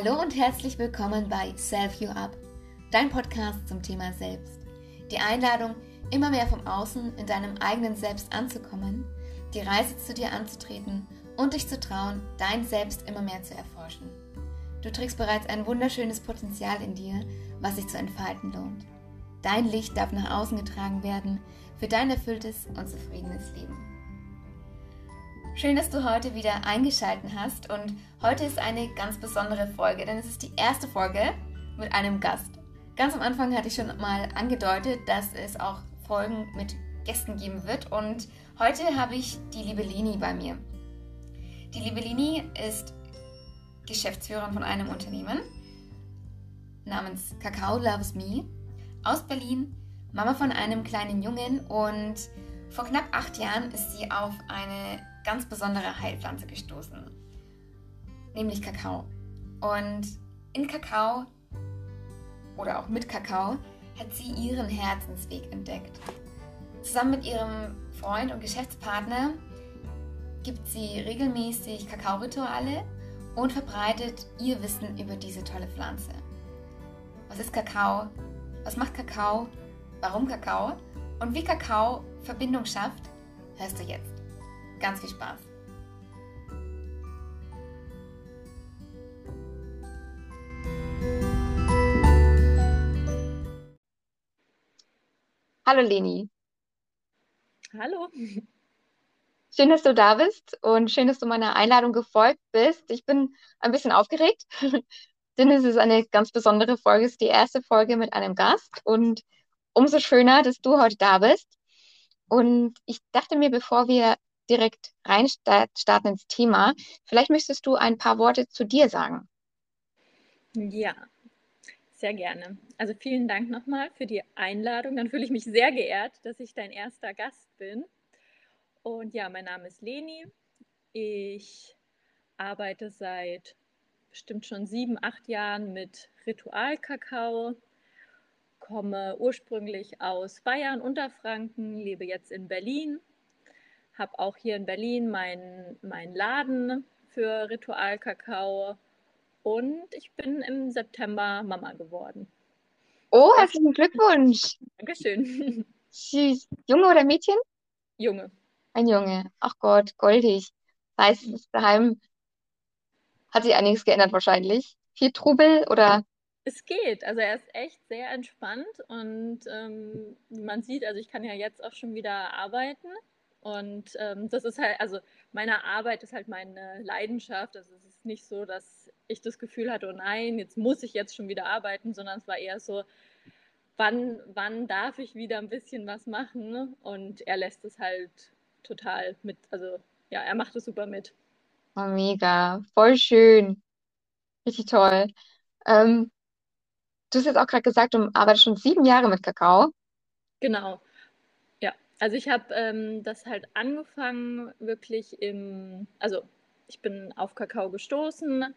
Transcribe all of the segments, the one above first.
Hallo und herzlich willkommen bei Self You Up, dein Podcast zum Thema Selbst. Die Einladung, immer mehr vom Außen in deinem eigenen Selbst anzukommen, die Reise zu dir anzutreten und dich zu trauen, dein Selbst immer mehr zu erforschen. Du trägst bereits ein wunderschönes Potenzial in dir, was sich zu entfalten lohnt. Dein Licht darf nach außen getragen werden für dein erfülltes und zufriedenes Leben. Schön, dass du heute wieder eingeschaltet hast und heute ist eine ganz besondere Folge, denn es ist die erste Folge mit einem Gast. Ganz am Anfang hatte ich schon mal angedeutet, dass es auch Folgen mit Gästen geben wird und heute habe ich die liebe Lini bei mir. Die liebe Lini ist Geschäftsführerin von einem Unternehmen namens Kakao Loves Me aus Berlin, Mama von einem kleinen Jungen und vor knapp acht Jahren ist sie auf eine ganz besondere Heilpflanze gestoßen, nämlich Kakao. Und in Kakao oder auch mit Kakao hat sie ihren Herzensweg entdeckt. Zusammen mit ihrem Freund und Geschäftspartner gibt sie regelmäßig Kakao-Rituale und verbreitet ihr Wissen über diese tolle Pflanze. Was ist Kakao? Was macht Kakao? Warum Kakao? Und wie Kakao Verbindung schafft, hörst du jetzt. Ganz viel Spaß. Hallo Leni. Hallo. Schön, dass du da bist und schön, dass du meiner Einladung gefolgt bist. Ich bin ein bisschen aufgeregt, denn es ist eine ganz besondere Folge. Es ist die erste Folge mit einem Gast und umso schöner, dass du heute da bist. Und ich dachte mir, bevor wir direkt reinstarten ins Thema. Vielleicht möchtest du ein paar Worte zu dir sagen. Ja, sehr gerne. Also vielen Dank nochmal für die Einladung. Dann fühle ich mich sehr geehrt, dass ich dein erster Gast bin. Und ja, mein Name ist Leni. Ich arbeite seit bestimmt schon sieben, acht Jahren mit Ritualkakao, komme ursprünglich aus Bayern, Unterfranken, lebe jetzt in Berlin habe auch hier in Berlin meinen mein Laden für Ritualkakao und ich bin im September Mama geworden. Oh, herzlichen Glückwunsch. Dankeschön. Süß. Junge oder Mädchen? Junge. Ein Junge. Ach Gott, goldig. Das heißt, es ist daheim hat sich einiges geändert wahrscheinlich. Viel Trubel oder? Es geht. Also er ist echt sehr entspannt und ähm, man sieht, also ich kann ja jetzt auch schon wieder arbeiten. Und ähm, das ist halt, also meine Arbeit ist halt meine Leidenschaft. Also es ist nicht so, dass ich das Gefühl hatte, oh nein, jetzt muss ich jetzt schon wieder arbeiten, sondern es war eher so, wann, wann darf ich wieder ein bisschen was machen? Und er lässt es halt total mit, also ja, er macht es super mit. Oh, mega, voll schön. Richtig toll. Ähm, du hast jetzt auch gerade gesagt, du arbeitest schon sieben Jahre mit Kakao. Genau. Also ich habe ähm, das halt angefangen wirklich im, also ich bin auf Kakao gestoßen,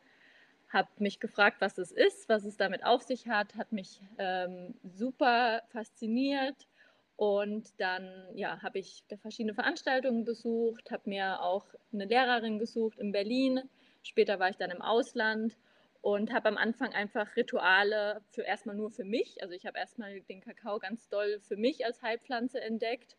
habe mich gefragt, was es ist, was es damit auf sich hat, hat mich ähm, super fasziniert. Und dann ja, habe ich verschiedene Veranstaltungen besucht, habe mir auch eine Lehrerin gesucht in Berlin, später war ich dann im Ausland und habe am Anfang einfach Rituale für erstmal nur für mich, also ich habe erstmal den Kakao ganz doll für mich als Heilpflanze entdeckt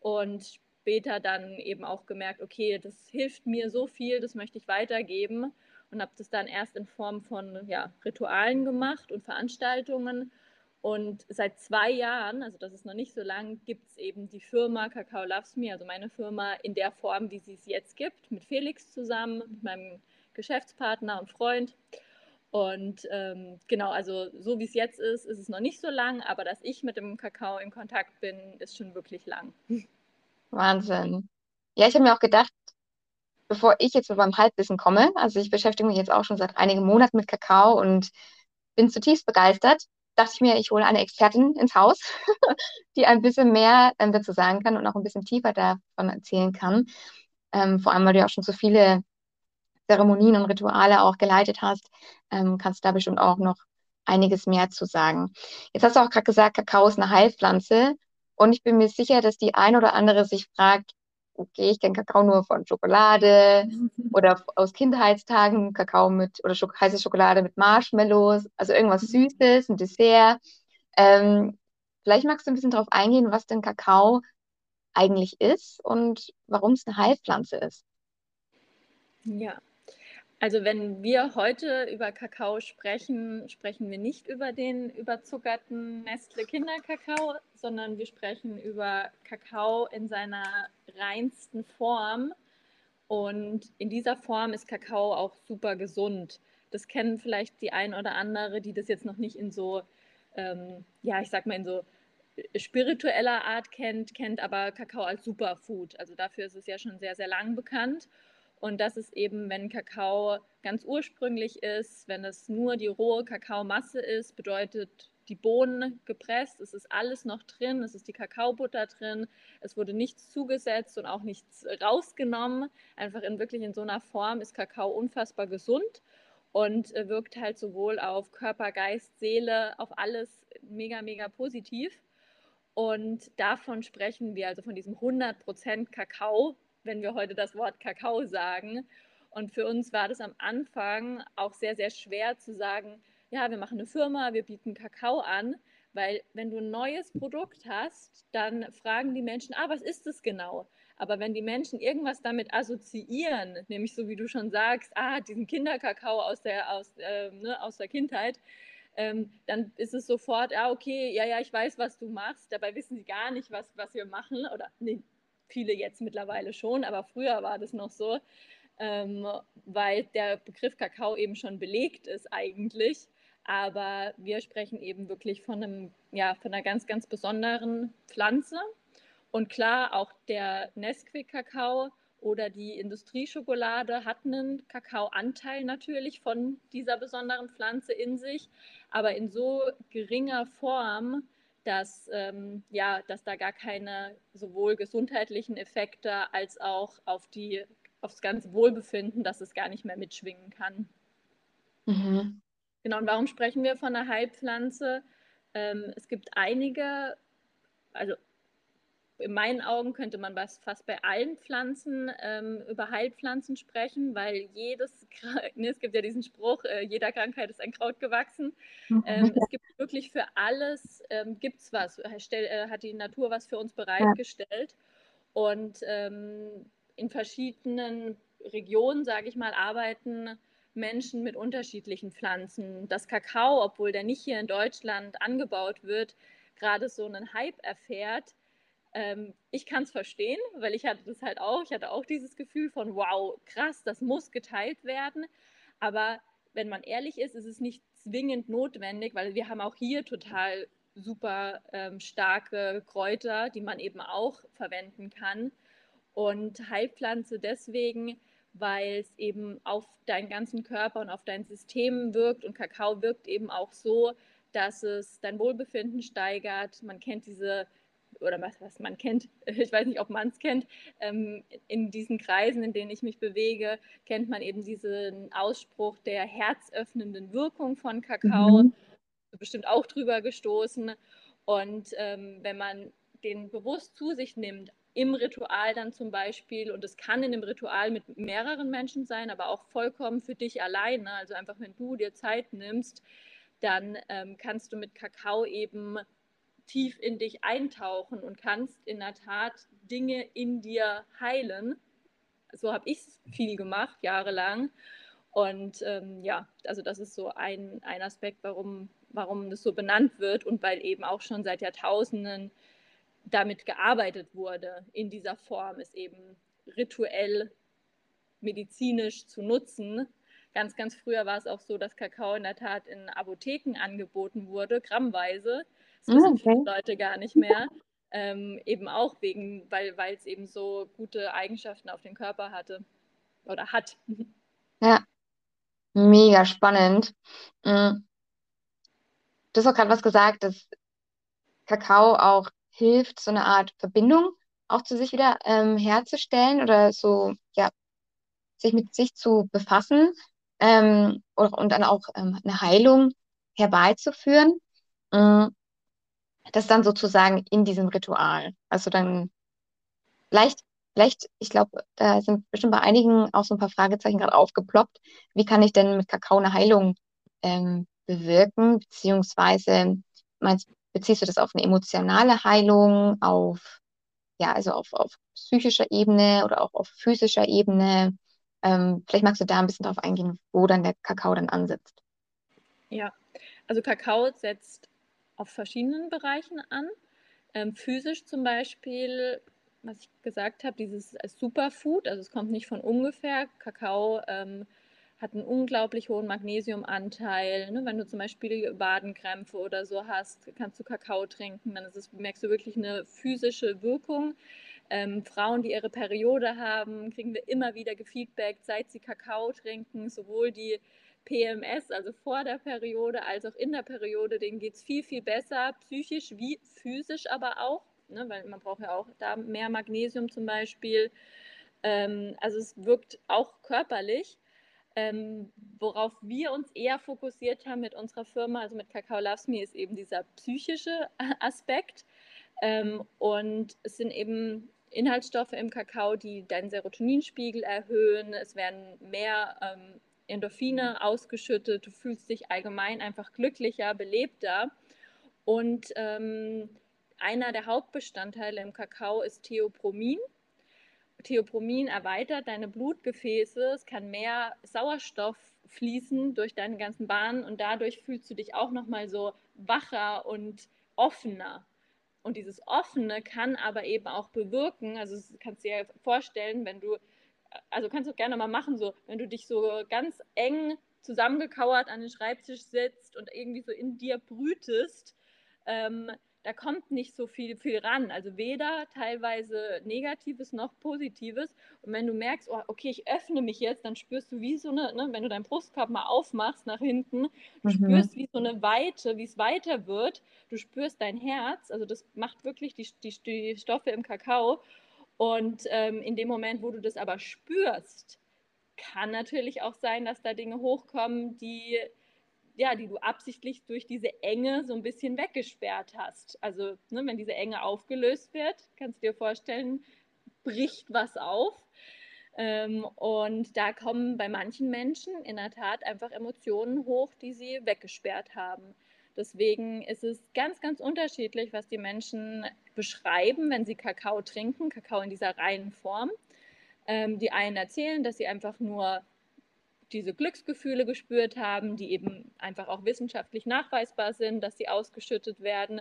und später dann eben auch gemerkt, okay, das hilft mir so viel, das möchte ich weitergeben und habe das dann erst in Form von ja, Ritualen gemacht und Veranstaltungen. Und seit zwei Jahren, also das ist noch nicht so lang, gibt es eben die Firma Kakao Loves Me, also meine Firma in der Form, wie sie es jetzt gibt, mit Felix zusammen, mit meinem Geschäftspartner und Freund. Und ähm, genau, also so wie es jetzt ist, ist es noch nicht so lang, aber dass ich mit dem Kakao in Kontakt bin, ist schon wirklich lang. Wahnsinn. Ja, ich habe mir auch gedacht, bevor ich jetzt mit meinem Halbwissen komme, also ich beschäftige mich jetzt auch schon seit einigen Monaten mit Kakao und bin zutiefst begeistert, dachte ich mir, ich hole eine Expertin ins Haus, die ein bisschen mehr ähm, dazu sagen kann und auch ein bisschen tiefer davon erzählen kann. Ähm, vor allem, weil du ja auch schon so viele Zeremonien und Rituale auch geleitet hast, ähm, kannst du da bestimmt auch noch einiges mehr zu sagen. Jetzt hast du auch gerade gesagt, Kakao ist eine Heilpflanze und ich bin mir sicher, dass die ein oder andere sich fragt, okay, ich kenne Kakao nur von Schokolade oder aus Kindheitstagen Kakao mit oder Schok heiße Schokolade mit Marshmallows, also irgendwas mhm. Süßes, ein Dessert. Ähm, vielleicht magst du ein bisschen darauf eingehen, was denn Kakao eigentlich ist und warum es eine Heilpflanze ist. Ja, also wenn wir heute über Kakao sprechen, sprechen wir nicht über den überzuckerten Nestle Kinderkakao, sondern wir sprechen über Kakao in seiner reinsten Form. Und in dieser Form ist Kakao auch super gesund. Das kennen vielleicht die ein oder andere, die das jetzt noch nicht in so, ähm, ja, ich sag mal in so spiritueller Art kennt, kennt aber Kakao als Superfood. Also dafür ist es ja schon sehr, sehr lang bekannt. Und das ist eben, wenn Kakao ganz ursprünglich ist, wenn es nur die rohe Kakaomasse ist, bedeutet die Bohnen gepresst, es ist alles noch drin, es ist die Kakaobutter drin, es wurde nichts zugesetzt und auch nichts rausgenommen. Einfach in wirklich in so einer Form ist Kakao unfassbar gesund und äh, wirkt halt sowohl auf Körper, Geist, Seele, auf alles mega, mega positiv. Und davon sprechen wir, also von diesem 100% Kakao, wenn wir heute das Wort Kakao sagen. Und für uns war das am Anfang auch sehr, sehr schwer zu sagen, ja, wir machen eine Firma, wir bieten Kakao an, weil wenn du ein neues Produkt hast, dann fragen die Menschen, ah, was ist das genau? Aber wenn die Menschen irgendwas damit assoziieren, nämlich so wie du schon sagst, ah, diesen Kinderkakao aus der, aus, äh, ne, aus der Kindheit, ähm, dann ist es sofort, ah, okay, ja, ja, ich weiß, was du machst. Dabei wissen sie gar nicht, was, was wir machen. Oder nee, viele jetzt mittlerweile schon, aber früher war das noch so, ähm, weil der Begriff Kakao eben schon belegt ist eigentlich. Aber wir sprechen eben wirklich von, einem, ja, von einer ganz, ganz besonderen Pflanze. Und klar, auch der Nesquik-Kakao oder die Industrieschokolade hat einen Kakaoanteil natürlich von dieser besonderen Pflanze in sich, aber in so geringer Form, dass, ähm, ja, dass da gar keine sowohl gesundheitlichen Effekte als auch auf die, aufs ganze Wohlbefinden, dass es gar nicht mehr mitschwingen kann. Mhm. Genau, und warum sprechen wir von einer Heilpflanze? Ähm, es gibt einige, also in meinen Augen könnte man fast bei allen Pflanzen ähm, über Heilpflanzen sprechen, weil jedes, ne, es gibt ja diesen Spruch, äh, jeder Krankheit ist ein Kraut gewachsen. Mhm. Ähm, es gibt wirklich für alles, ähm, gibt es was, stell, äh, hat die Natur was für uns bereitgestellt. Und ähm, in verschiedenen Regionen, sage ich mal, arbeiten Menschen mit unterschiedlichen Pflanzen. Das Kakao, obwohl der nicht hier in Deutschland angebaut wird, gerade so einen Hype erfährt, ähm, ich kann es verstehen, weil ich hatte das halt auch. Ich hatte auch dieses Gefühl von, wow, krass, das muss geteilt werden. Aber wenn man ehrlich ist, ist es nicht zwingend notwendig, weil wir haben auch hier total super ähm, starke Kräuter, die man eben auch verwenden kann. Und Heilpflanze deswegen, weil es eben auf deinen ganzen Körper und auf dein System wirkt. Und Kakao wirkt eben auch so, dass es dein Wohlbefinden steigert. Man kennt diese oder was, was man kennt, ich weiß nicht, ob man es kennt, ähm, in diesen Kreisen, in denen ich mich bewege, kennt man eben diesen Ausspruch der herzöffnenden Wirkung von Kakao. Mhm. Bestimmt auch drüber gestoßen. Und ähm, wenn man den bewusst zu sich nimmt, im Ritual dann zum Beispiel, und es kann in einem Ritual mit mehreren Menschen sein, aber auch vollkommen für dich alleine, also einfach wenn du dir Zeit nimmst, dann ähm, kannst du mit Kakao eben tief in dich eintauchen und kannst in der Tat Dinge in dir heilen. So habe ich es viel gemacht, jahrelang. Und ähm, ja, also das ist so ein, ein Aspekt, warum, warum das so benannt wird und weil eben auch schon seit Jahrtausenden damit gearbeitet wurde, in dieser Form, es eben rituell medizinisch zu nutzen. Ganz, ganz früher war es auch so, dass Kakao in der Tat in Apotheken angeboten wurde, grammweise. Das wissen okay. viele Leute gar nicht mehr. Ähm, eben auch wegen, weil es eben so gute Eigenschaften auf den Körper hatte oder hat. Ja, mega spannend. Mm. Du hast auch gerade was gesagt, dass Kakao auch hilft, so eine Art Verbindung auch zu sich wieder ähm, herzustellen oder so, ja, sich mit sich zu befassen ähm, und, und dann auch ähm, eine Heilung herbeizuführen. Mhm das dann sozusagen in diesem Ritual. Also dann vielleicht Vielleicht, ich glaube, da sind bestimmt bei einigen auch so ein paar Fragezeichen gerade aufgeploppt. Wie kann ich denn mit Kakao eine Heilung ähm, bewirken? Beziehungsweise meinst, beziehst du das auf eine emotionale Heilung, auf, ja, also auf, auf psychischer Ebene oder auch auf physischer Ebene? Ähm, vielleicht magst du da ein bisschen drauf eingehen, wo dann der Kakao dann ansetzt. Ja, also Kakao setzt auf verschiedenen Bereichen an. Ähm, physisch zum Beispiel, was ich gesagt habe, dieses Superfood, also es kommt nicht von ungefähr. Kakao ähm, hat einen unglaublich hohen Magnesiumanteil. Ne? Wenn du zum Beispiel Wadenkrämpfe oder so hast, kannst du Kakao trinken, dann es, merkst du wirklich eine physische Wirkung. Ähm, Frauen, die ihre Periode haben, kriegen wir immer wieder gefeedbackt, seit sie Kakao trinken, sowohl die PMS, also vor der Periode, als auch in der Periode, denen geht es viel, viel besser, psychisch wie physisch aber auch, ne, weil man braucht ja auch da mehr Magnesium zum Beispiel. Ähm, also es wirkt auch körperlich. Ähm, worauf wir uns eher fokussiert haben mit unserer Firma, also mit Kakao Loves Me, ist eben dieser psychische Aspekt. Ähm, und es sind eben Inhaltsstoffe im Kakao, die deinen Serotoninspiegel erhöhen. Es werden mehr ähm, Endorphine ausgeschüttet. Du fühlst dich allgemein einfach glücklicher, belebter. Und ähm, einer der Hauptbestandteile im Kakao ist Theopromin. Theopromin erweitert deine Blutgefäße, es kann mehr Sauerstoff fließen durch deine ganzen Bahnen und dadurch fühlst du dich auch noch mal so wacher und offener. Und dieses Offene kann aber eben auch bewirken, also das kannst du dir vorstellen, wenn du, also kannst du gerne mal machen, so, wenn du dich so ganz eng zusammengekauert an den Schreibtisch sitzt und irgendwie so in dir brütest, ähm, da kommt nicht so viel, viel ran. Also weder teilweise Negatives noch Positives. Und wenn du merkst, oh, okay, ich öffne mich jetzt, dann spürst du wie so eine, ne, wenn du deinen Brustkorb mal aufmachst nach hinten, du mhm. spürst wie so eine Weite, wie es weiter wird. Du spürst dein Herz. Also das macht wirklich die, die, die Stoffe im Kakao. Und ähm, in dem Moment, wo du das aber spürst, kann natürlich auch sein, dass da Dinge hochkommen, die ja, die du absichtlich durch diese Enge so ein bisschen weggesperrt hast. Also, ne, wenn diese Enge aufgelöst wird, kannst du dir vorstellen, bricht was auf. Ähm, und da kommen bei manchen Menschen in der Tat einfach Emotionen hoch, die sie weggesperrt haben. Deswegen ist es ganz, ganz unterschiedlich, was die Menschen beschreiben, wenn sie Kakao trinken, Kakao in dieser reinen Form. Ähm, die einen erzählen, dass sie einfach nur diese Glücksgefühle gespürt haben, die eben einfach auch wissenschaftlich nachweisbar sind, dass sie ausgeschüttet werden.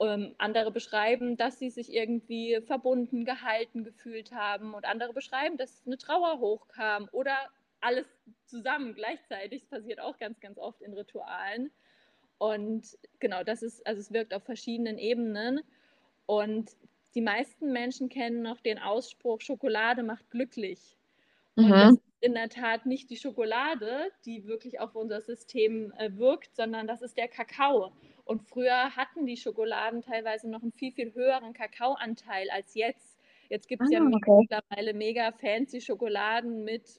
Ähm, andere beschreiben, dass sie sich irgendwie verbunden, gehalten gefühlt haben und andere beschreiben, dass eine Trauer hochkam oder alles zusammen gleichzeitig. Das passiert auch ganz, ganz oft in Ritualen. Und genau, das ist, also es wirkt auf verschiedenen Ebenen. Und die meisten Menschen kennen noch den Ausspruch, Schokolade macht glücklich. Und mhm. das in der Tat nicht die Schokolade, die wirklich auf unser System äh, wirkt, sondern das ist der Kakao. Und früher hatten die Schokoladen teilweise noch einen viel, viel höheren Kakaoanteil als jetzt. Jetzt gibt es ah, ja okay. mittlerweile mega fancy Schokoladen mit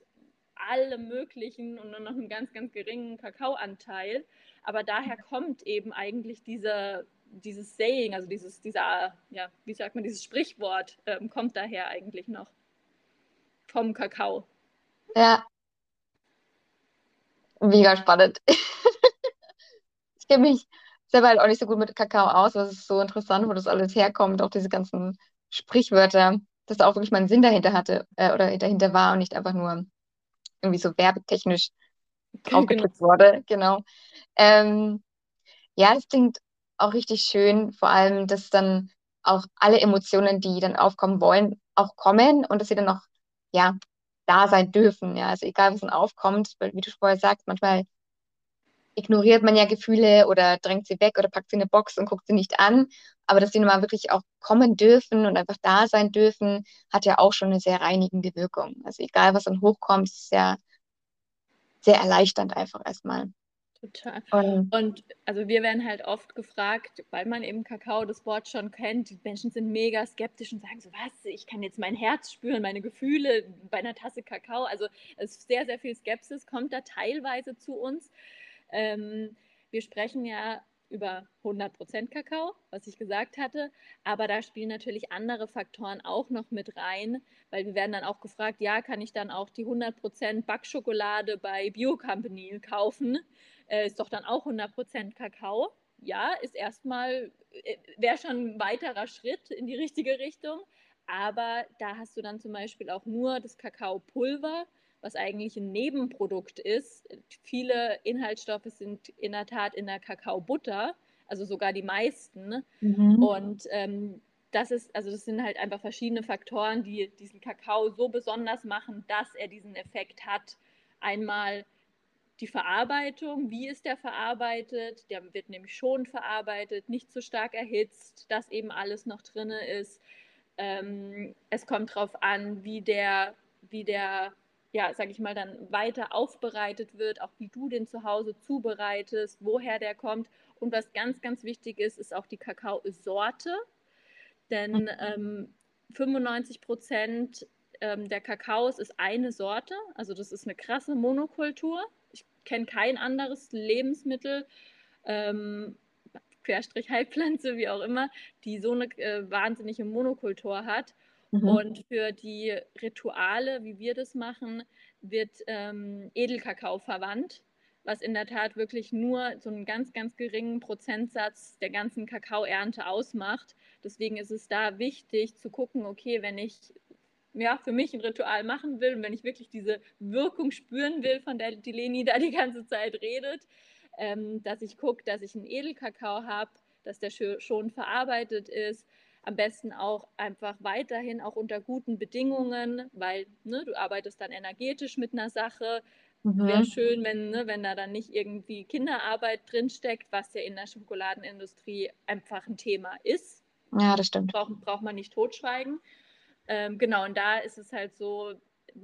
allem Möglichen und nur noch einem ganz, ganz geringen Kakaoanteil. Aber daher kommt eben eigentlich diese, dieses Saying, also dieses, dieser, ja, wie sagt man, dieses Sprichwort, ähm, kommt daher eigentlich noch vom Kakao. Ja, mega spannend. Ich kenne mich selber halt auch nicht so gut mit Kakao aus, aber es ist so interessant, wo das alles herkommt, auch diese ganzen Sprichwörter, dass da auch wirklich mal einen Sinn dahinter hatte äh, oder dahinter war und nicht einfach nur irgendwie so werbetechnisch genau. wurde. Genau. Ähm, ja, das klingt auch richtig schön, vor allem, dass dann auch alle Emotionen, die dann aufkommen wollen, auch kommen und dass sie dann auch ja, da sein dürfen. Ja, also egal, was dann aufkommt, weil, wie du vorher sagst, manchmal ignoriert man ja Gefühle oder drängt sie weg oder packt sie in eine Box und guckt sie nicht an. Aber dass die nochmal wirklich auch kommen dürfen und einfach da sein dürfen, hat ja auch schon eine sehr reinigende Wirkung. Also egal, was dann hochkommt, ist ja sehr erleichternd einfach erstmal. Total. Und, und, also wir werden halt oft gefragt, weil man eben Kakao das Wort schon kennt, die Menschen sind mega skeptisch und sagen so, was, ich kann jetzt mein Herz spüren, meine Gefühle bei einer Tasse Kakao. Also es ist sehr, sehr viel Skepsis, kommt da teilweise zu uns. Ähm, wir sprechen ja über 100% Kakao, was ich gesagt hatte. Aber da spielen natürlich andere Faktoren auch noch mit rein, weil wir werden dann auch gefragt, ja, kann ich dann auch die 100% Backschokolade bei Bio Company kaufen? Äh, ist doch dann auch 100% Kakao. Ja, ist erstmal, äh, wäre schon ein weiterer Schritt in die richtige Richtung. Aber da hast du dann zum Beispiel auch nur das Kakaopulver, was eigentlich ein Nebenprodukt ist. Viele Inhaltsstoffe sind in der Tat in der Kakaobutter, also sogar die meisten. Mhm. Und ähm, das ist, also das sind halt einfach verschiedene Faktoren, die diesen Kakao so besonders machen, dass er diesen Effekt hat. Einmal die Verarbeitung, wie ist der verarbeitet? Der wird nämlich schon verarbeitet, nicht zu stark erhitzt, dass eben alles noch drin ist. Ähm, es kommt darauf an, wie der, wie der ja, sag ich mal, dann weiter aufbereitet wird, auch wie du den zu Hause zubereitest, woher der kommt. Und was ganz, ganz wichtig ist, ist auch die Kakaosorte. Denn mhm. ähm, 95 Prozent ähm, der Kakaos ist eine Sorte. Also das ist eine krasse Monokultur. Ich kenne kein anderes Lebensmittel, ähm, Querstrich Heilpflanze, wie auch immer, die so eine äh, wahnsinnige Monokultur hat. Mhm. Und für die Rituale, wie wir das machen, wird ähm, Edelkakao verwandt, was in der Tat wirklich nur so einen ganz, ganz geringen Prozentsatz der ganzen Kakaoernte ausmacht. Deswegen ist es da wichtig zu gucken, okay, wenn ich ja, für mich ein Ritual machen will und wenn ich wirklich diese Wirkung spüren will, von der die Leni da die ganze Zeit redet, ähm, dass ich gucke, dass ich einen Edelkakao habe, dass der schon verarbeitet ist, am besten auch einfach weiterhin auch unter guten Bedingungen, weil ne, du arbeitest dann energetisch mit einer Sache. Mhm. Wäre schön, wenn, ne, wenn da dann nicht irgendwie Kinderarbeit drinsteckt, was ja in der Schokoladenindustrie einfach ein Thema ist. Ja, das stimmt. Braucht, braucht man nicht totschweigen. Ähm, genau, und da ist es halt so,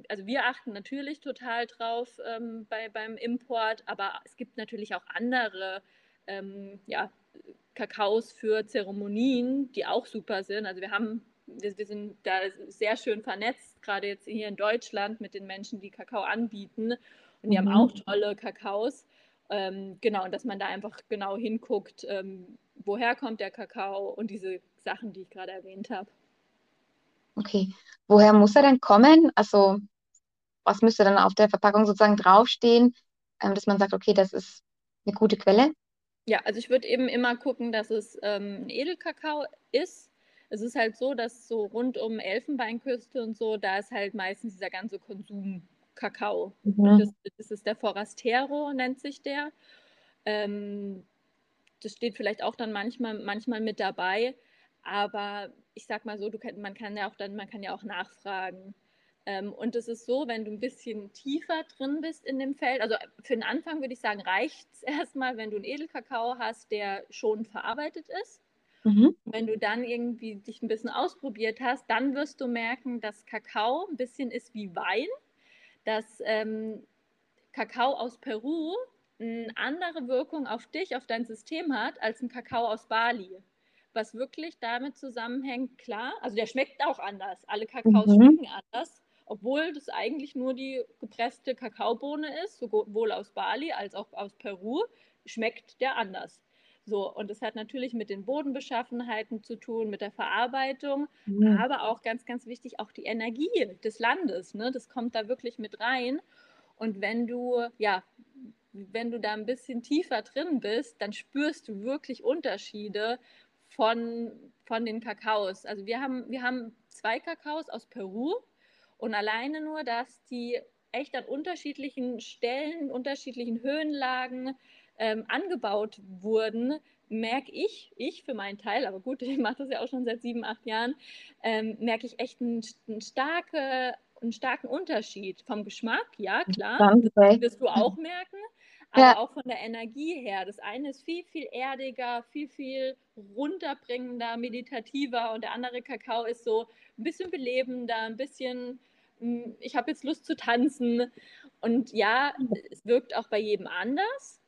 also wir achten natürlich total drauf ähm, bei, beim Import, aber es gibt natürlich auch andere ähm, ja, Kakaos für Zeremonien, die auch super sind. Also wir haben, wir, wir sind da sehr schön vernetzt, gerade jetzt hier in Deutschland mit den Menschen, die Kakao anbieten. Und die mhm. haben auch tolle Kakaos. Ähm, genau, und dass man da einfach genau hinguckt, ähm, woher kommt der Kakao und diese Sachen, die ich gerade erwähnt habe. Okay, woher muss er denn kommen? Also, was müsste dann auf der Verpackung sozusagen draufstehen, ähm, dass man sagt, okay, das ist eine gute Quelle? Ja, also ich würde eben immer gucken, dass es ähm, ein Edelkakao ist. Es ist halt so, dass so rund um Elfenbeinküste und so, da ist halt meistens dieser ganze Konsum-Kakao. Mhm. Das, das, ist der Forastero, nennt sich der. Ähm, das steht vielleicht auch dann manchmal, manchmal mit dabei. Aber ich sag mal so, du kann, man kann ja auch dann, man kann ja auch nachfragen. Ähm, und es ist so, wenn du ein bisschen tiefer drin bist in dem Feld, also für den Anfang würde ich sagen, reicht es erstmal, wenn du einen Edelkakao hast, der schon verarbeitet ist. Mhm. Wenn du dann irgendwie dich ein bisschen ausprobiert hast, dann wirst du merken, dass Kakao ein bisschen ist wie Wein, dass ähm, Kakao aus Peru eine andere Wirkung auf dich, auf dein System hat, als ein Kakao aus Bali. Was wirklich damit zusammenhängt, klar, also der schmeckt auch anders. Alle Kakaos mhm. schmecken anders obwohl das eigentlich nur die gepresste Kakaobohne ist, sowohl aus Bali als auch aus Peru, schmeckt der anders. So, und das hat natürlich mit den Bodenbeschaffenheiten zu tun, mit der Verarbeitung, mhm. aber auch ganz, ganz wichtig, auch die Energie des Landes. Ne? Das kommt da wirklich mit rein. Und wenn du, ja, wenn du da ein bisschen tiefer drin bist, dann spürst du wirklich Unterschiede von, von den Kakaos. Also wir haben, wir haben zwei Kakaos aus Peru, und alleine nur, dass die echt an unterschiedlichen Stellen, unterschiedlichen Höhenlagen ähm, angebaut wurden, merke ich, ich für meinen Teil, aber gut, ich mache das ja auch schon seit sieben, acht Jahren, ähm, merke ich echt einen, einen, starke, einen starken Unterschied vom Geschmack, ja klar, das wirst du auch merken, aber ja. auch von der Energie her. Das eine ist viel, viel erdiger, viel, viel runterbringender, meditativer und der andere Kakao ist so ein bisschen belebender, ein bisschen ich habe jetzt Lust zu tanzen. Und ja, es wirkt auch bei jedem anders.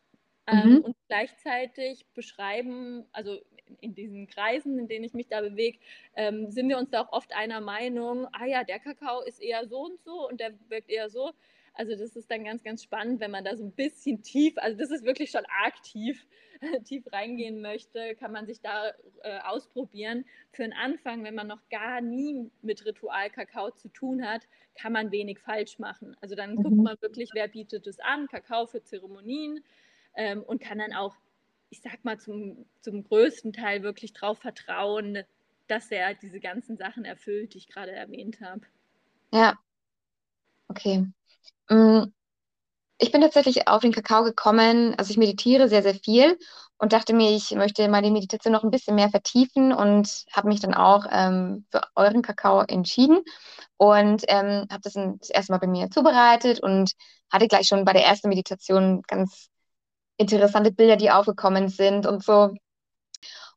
Ähm, mhm. und gleichzeitig beschreiben, also in diesen Kreisen, in denen ich mich da bewege, ähm, sind wir uns da auch oft einer Meinung, ah ja, der Kakao ist eher so und so und der wirkt eher so. Also das ist dann ganz, ganz spannend, wenn man da so ein bisschen tief, also das ist wirklich schon arg tief, tief reingehen möchte, kann man sich da äh, ausprobieren. Für einen Anfang, wenn man noch gar nie mit Ritual Kakao zu tun hat, kann man wenig falsch machen. Also dann mhm. guckt man wirklich, wer bietet es an, Kakao für Zeremonien ähm, und kann dann auch, ich sag mal, zum, zum größten Teil wirklich darauf vertrauen, dass er diese ganzen Sachen erfüllt, die ich gerade erwähnt habe. Ja, okay. Mm, ich bin tatsächlich auf den Kakao gekommen, also ich meditiere sehr, sehr viel und dachte mir, ich möchte die Meditation noch ein bisschen mehr vertiefen und habe mich dann auch ähm, für euren Kakao entschieden und ähm, habe das, das erste Mal bei mir zubereitet und hatte gleich schon bei der ersten Meditation ganz interessante Bilder, die aufgekommen sind und so.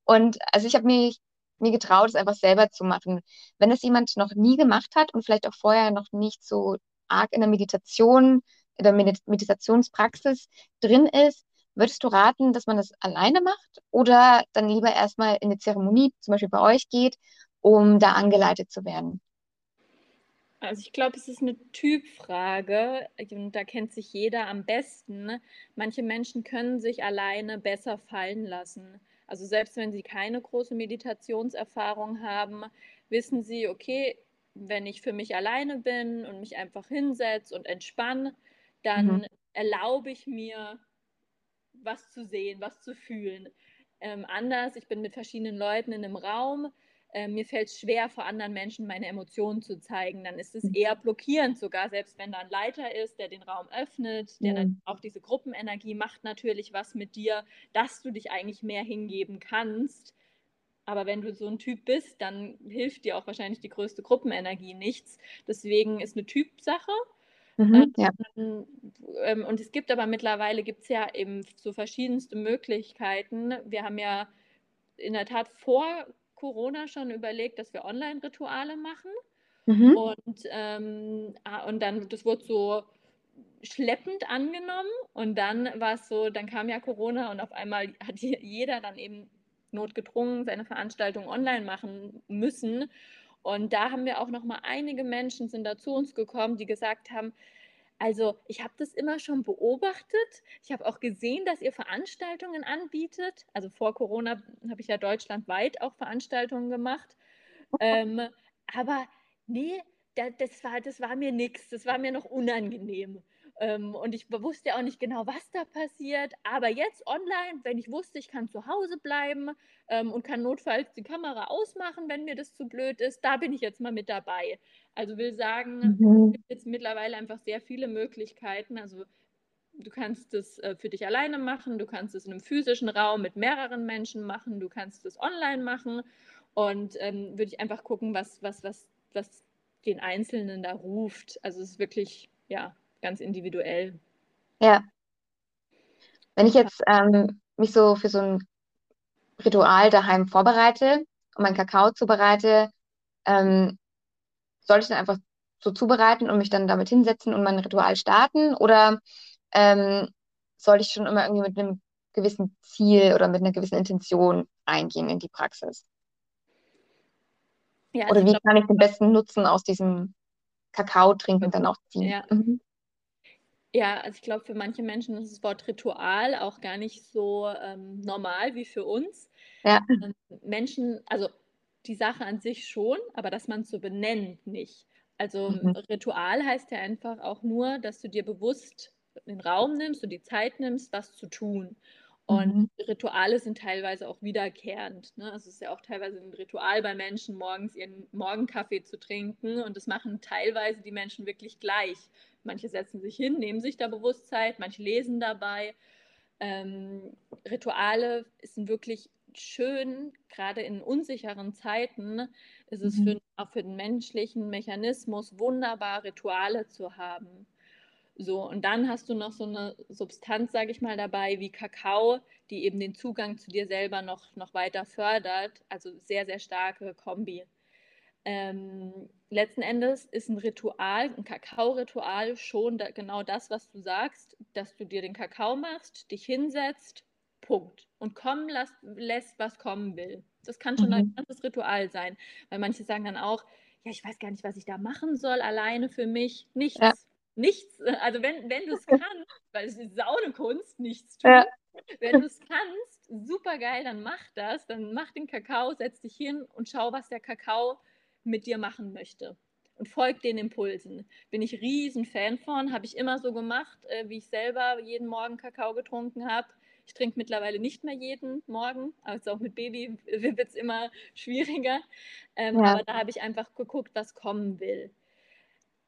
Und also ich habe mich mir getraut, es einfach selber zu machen. Wenn es jemand noch nie gemacht hat und vielleicht auch vorher noch nicht so arg in der Meditation, in der Meditationspraxis drin ist, würdest du raten, dass man das alleine macht oder dann lieber erstmal in eine Zeremonie, zum Beispiel bei euch geht, um da angeleitet zu werden? Also ich glaube, es ist eine Typfrage und da kennt sich jeder am besten. Manche Menschen können sich alleine besser fallen lassen. Also selbst wenn sie keine große Meditationserfahrung haben, wissen sie, okay, wenn ich für mich alleine bin und mich einfach hinsetze und entspanne, dann mhm. erlaube ich mir, was zu sehen, was zu fühlen. Ähm, anders, ich bin mit verschiedenen Leuten in einem Raum, äh, mir fällt es schwer, vor anderen Menschen meine Emotionen zu zeigen. Dann ist es mhm. eher blockierend sogar, selbst wenn da ein Leiter ist, der den Raum öffnet, der mhm. dann auch diese Gruppenenergie macht natürlich was mit dir, dass du dich eigentlich mehr hingeben kannst. Aber wenn du so ein Typ bist, dann hilft dir auch wahrscheinlich die größte Gruppenenergie nichts. Deswegen ist eine Typsache. Mhm, ähm, ja. ähm, und es gibt aber mittlerweile gibt es ja eben so verschiedenste Möglichkeiten. Wir haben ja in der Tat vor Corona schon überlegt, dass wir Online-Rituale machen. Mhm. Und, ähm, ah, und dann, das wurde so schleppend angenommen und dann war es so, dann kam ja Corona und auf einmal hat jeder dann eben notgedrungen seine Veranstaltung online machen müssen. Und da haben wir auch noch mal einige Menschen sind da zu uns gekommen, die gesagt haben, also ich habe das immer schon beobachtet. Ich habe auch gesehen, dass ihr Veranstaltungen anbietet. Also vor Corona habe ich ja deutschlandweit auch Veranstaltungen gemacht. Ähm, aber nee, das war, das war mir nichts. Das war mir noch unangenehm. Ähm, und ich wusste auch nicht genau, was da passiert. Aber jetzt online, wenn ich wusste, ich kann zu Hause bleiben ähm, und kann notfalls die Kamera ausmachen, wenn mir das zu blöd ist, da bin ich jetzt mal mit dabei. Also will sagen, mhm. es gibt jetzt mittlerweile einfach sehr viele Möglichkeiten. Also du kannst es äh, für dich alleine machen, du kannst es in einem physischen Raum mit mehreren Menschen machen, du kannst es online machen. Und ähm, würde ich einfach gucken, was, was, was, was den Einzelnen da ruft. Also es ist wirklich, ja, ganz individuell. Ja. Wenn ich jetzt ähm, mich so für so ein Ritual daheim vorbereite und meinen Kakao zubereite, ähm, soll ich dann einfach so zubereiten und mich dann damit hinsetzen und mein Ritual starten? Oder ähm, soll ich schon immer irgendwie mit einem gewissen Ziel oder mit einer gewissen Intention eingehen in die Praxis? Ja, also oder wie glaub, kann ich den besten Nutzen aus diesem Kakao trinken dann auch ziehen? Ja. Mhm. Ja, also ich glaube, für manche Menschen ist das Wort Ritual auch gar nicht so ähm, normal wie für uns. Ja. Ähm, Menschen, also die Sache an sich schon, aber dass man es so benennt nicht. Also mhm. Ritual heißt ja einfach auch nur, dass du dir bewusst den Raum nimmst und die Zeit nimmst, was zu tun. Und mhm. Rituale sind teilweise auch wiederkehrend. Ne? Also es ist ja auch teilweise ein Ritual bei Menschen, morgens ihren Morgenkaffee zu trinken. Und das machen teilweise die Menschen wirklich gleich. Manche setzen sich hin, nehmen sich da Bewusstsein, manche lesen dabei. Ähm, Rituale sind wirklich schön, gerade in unsicheren Zeiten ist es mhm. für, auch für den menschlichen Mechanismus wunderbar, Rituale zu haben. So, und dann hast du noch so eine Substanz, sage ich mal, dabei wie Kakao, die eben den Zugang zu dir selber noch, noch weiter fördert. Also sehr, sehr starke Kombi. Ähm, letzten Endes ist ein Ritual, ein Kakao-Ritual schon da, genau das, was du sagst, dass du dir den Kakao machst, dich hinsetzt, Punkt. Und kommen lässt, lässt was kommen will. Das kann schon mhm. ein ganzes Ritual sein. Weil manche sagen dann auch, ja, ich weiß gar nicht, was ich da machen soll, alleine für mich. Nichts. Ja. Nichts. Also wenn, wenn du es kannst, weil es ist auch eine Kunst, nichts tun. Ja. Wenn du es kannst, super geil, dann mach das. Dann mach den Kakao, setz dich hin und schau, was der Kakao mit dir machen möchte. Und folg den Impulsen. Bin ich riesen Fan von, habe ich immer so gemacht, äh, wie ich selber jeden Morgen Kakao getrunken habe. Ich trinke mittlerweile nicht mehr jeden Morgen, also auch mit Baby wird es immer schwieriger. Ähm, ja. Aber da habe ich einfach geguckt, was kommen will.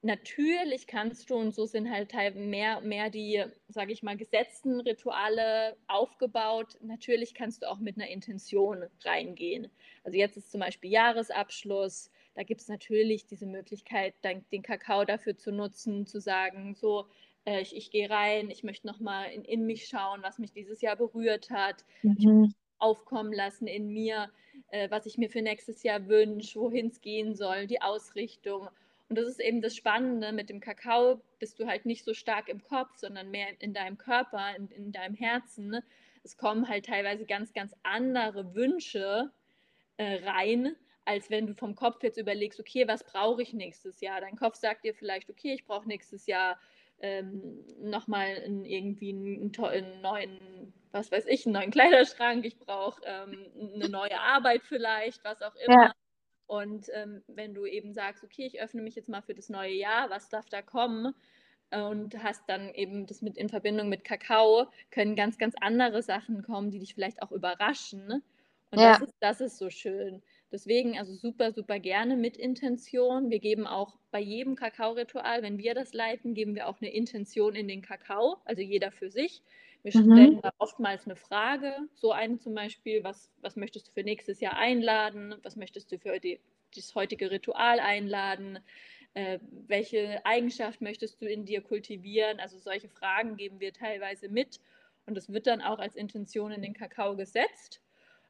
Natürlich kannst du, und so sind halt mehr, mehr die, sage ich mal, gesetzten Rituale aufgebaut. Natürlich kannst du auch mit einer Intention reingehen. Also jetzt ist zum Beispiel Jahresabschluss. Da gibt es natürlich diese Möglichkeit, den Kakao dafür zu nutzen, zu sagen, so, äh, ich, ich gehe rein, ich möchte nochmal in, in mich schauen, was mich dieses Jahr berührt hat, mhm. aufkommen lassen in mir, äh, was ich mir für nächstes Jahr wünsche, wohin es gehen soll, die Ausrichtung. Und das ist eben das Spannende, mit dem Kakao bist du halt nicht so stark im Kopf, sondern mehr in deinem Körper, in, in deinem Herzen. Es kommen halt teilweise ganz, ganz andere Wünsche äh, rein, als wenn du vom Kopf jetzt überlegst, okay, was brauche ich nächstes Jahr? Dein Kopf sagt dir vielleicht, okay, ich brauche nächstes Jahr ähm, nochmal irgendwie einen, einen, neuen, was weiß ich, einen neuen Kleiderschrank, ich brauche ähm, eine neue Arbeit vielleicht, was auch immer. Ja. Und ähm, wenn du eben sagst, okay, ich öffne mich jetzt mal für das neue Jahr, was darf da kommen? Und hast dann eben das mit in Verbindung mit Kakao, können ganz, ganz andere Sachen kommen, die dich vielleicht auch überraschen. Und ja. das, ist, das ist so schön. Deswegen also super, super gerne mit Intention. Wir geben auch bei jedem Kakao-Ritual, wenn wir das leiten, geben wir auch eine Intention in den Kakao, also jeder für sich. Wir mhm. stellen da oftmals eine Frage, so eine zum Beispiel, was, was möchtest du für nächstes Jahr einladen? Was möchtest du für die, das heutige Ritual einladen? Äh, welche Eigenschaft möchtest du in dir kultivieren? Also solche Fragen geben wir teilweise mit und das wird dann auch als Intention in den Kakao gesetzt.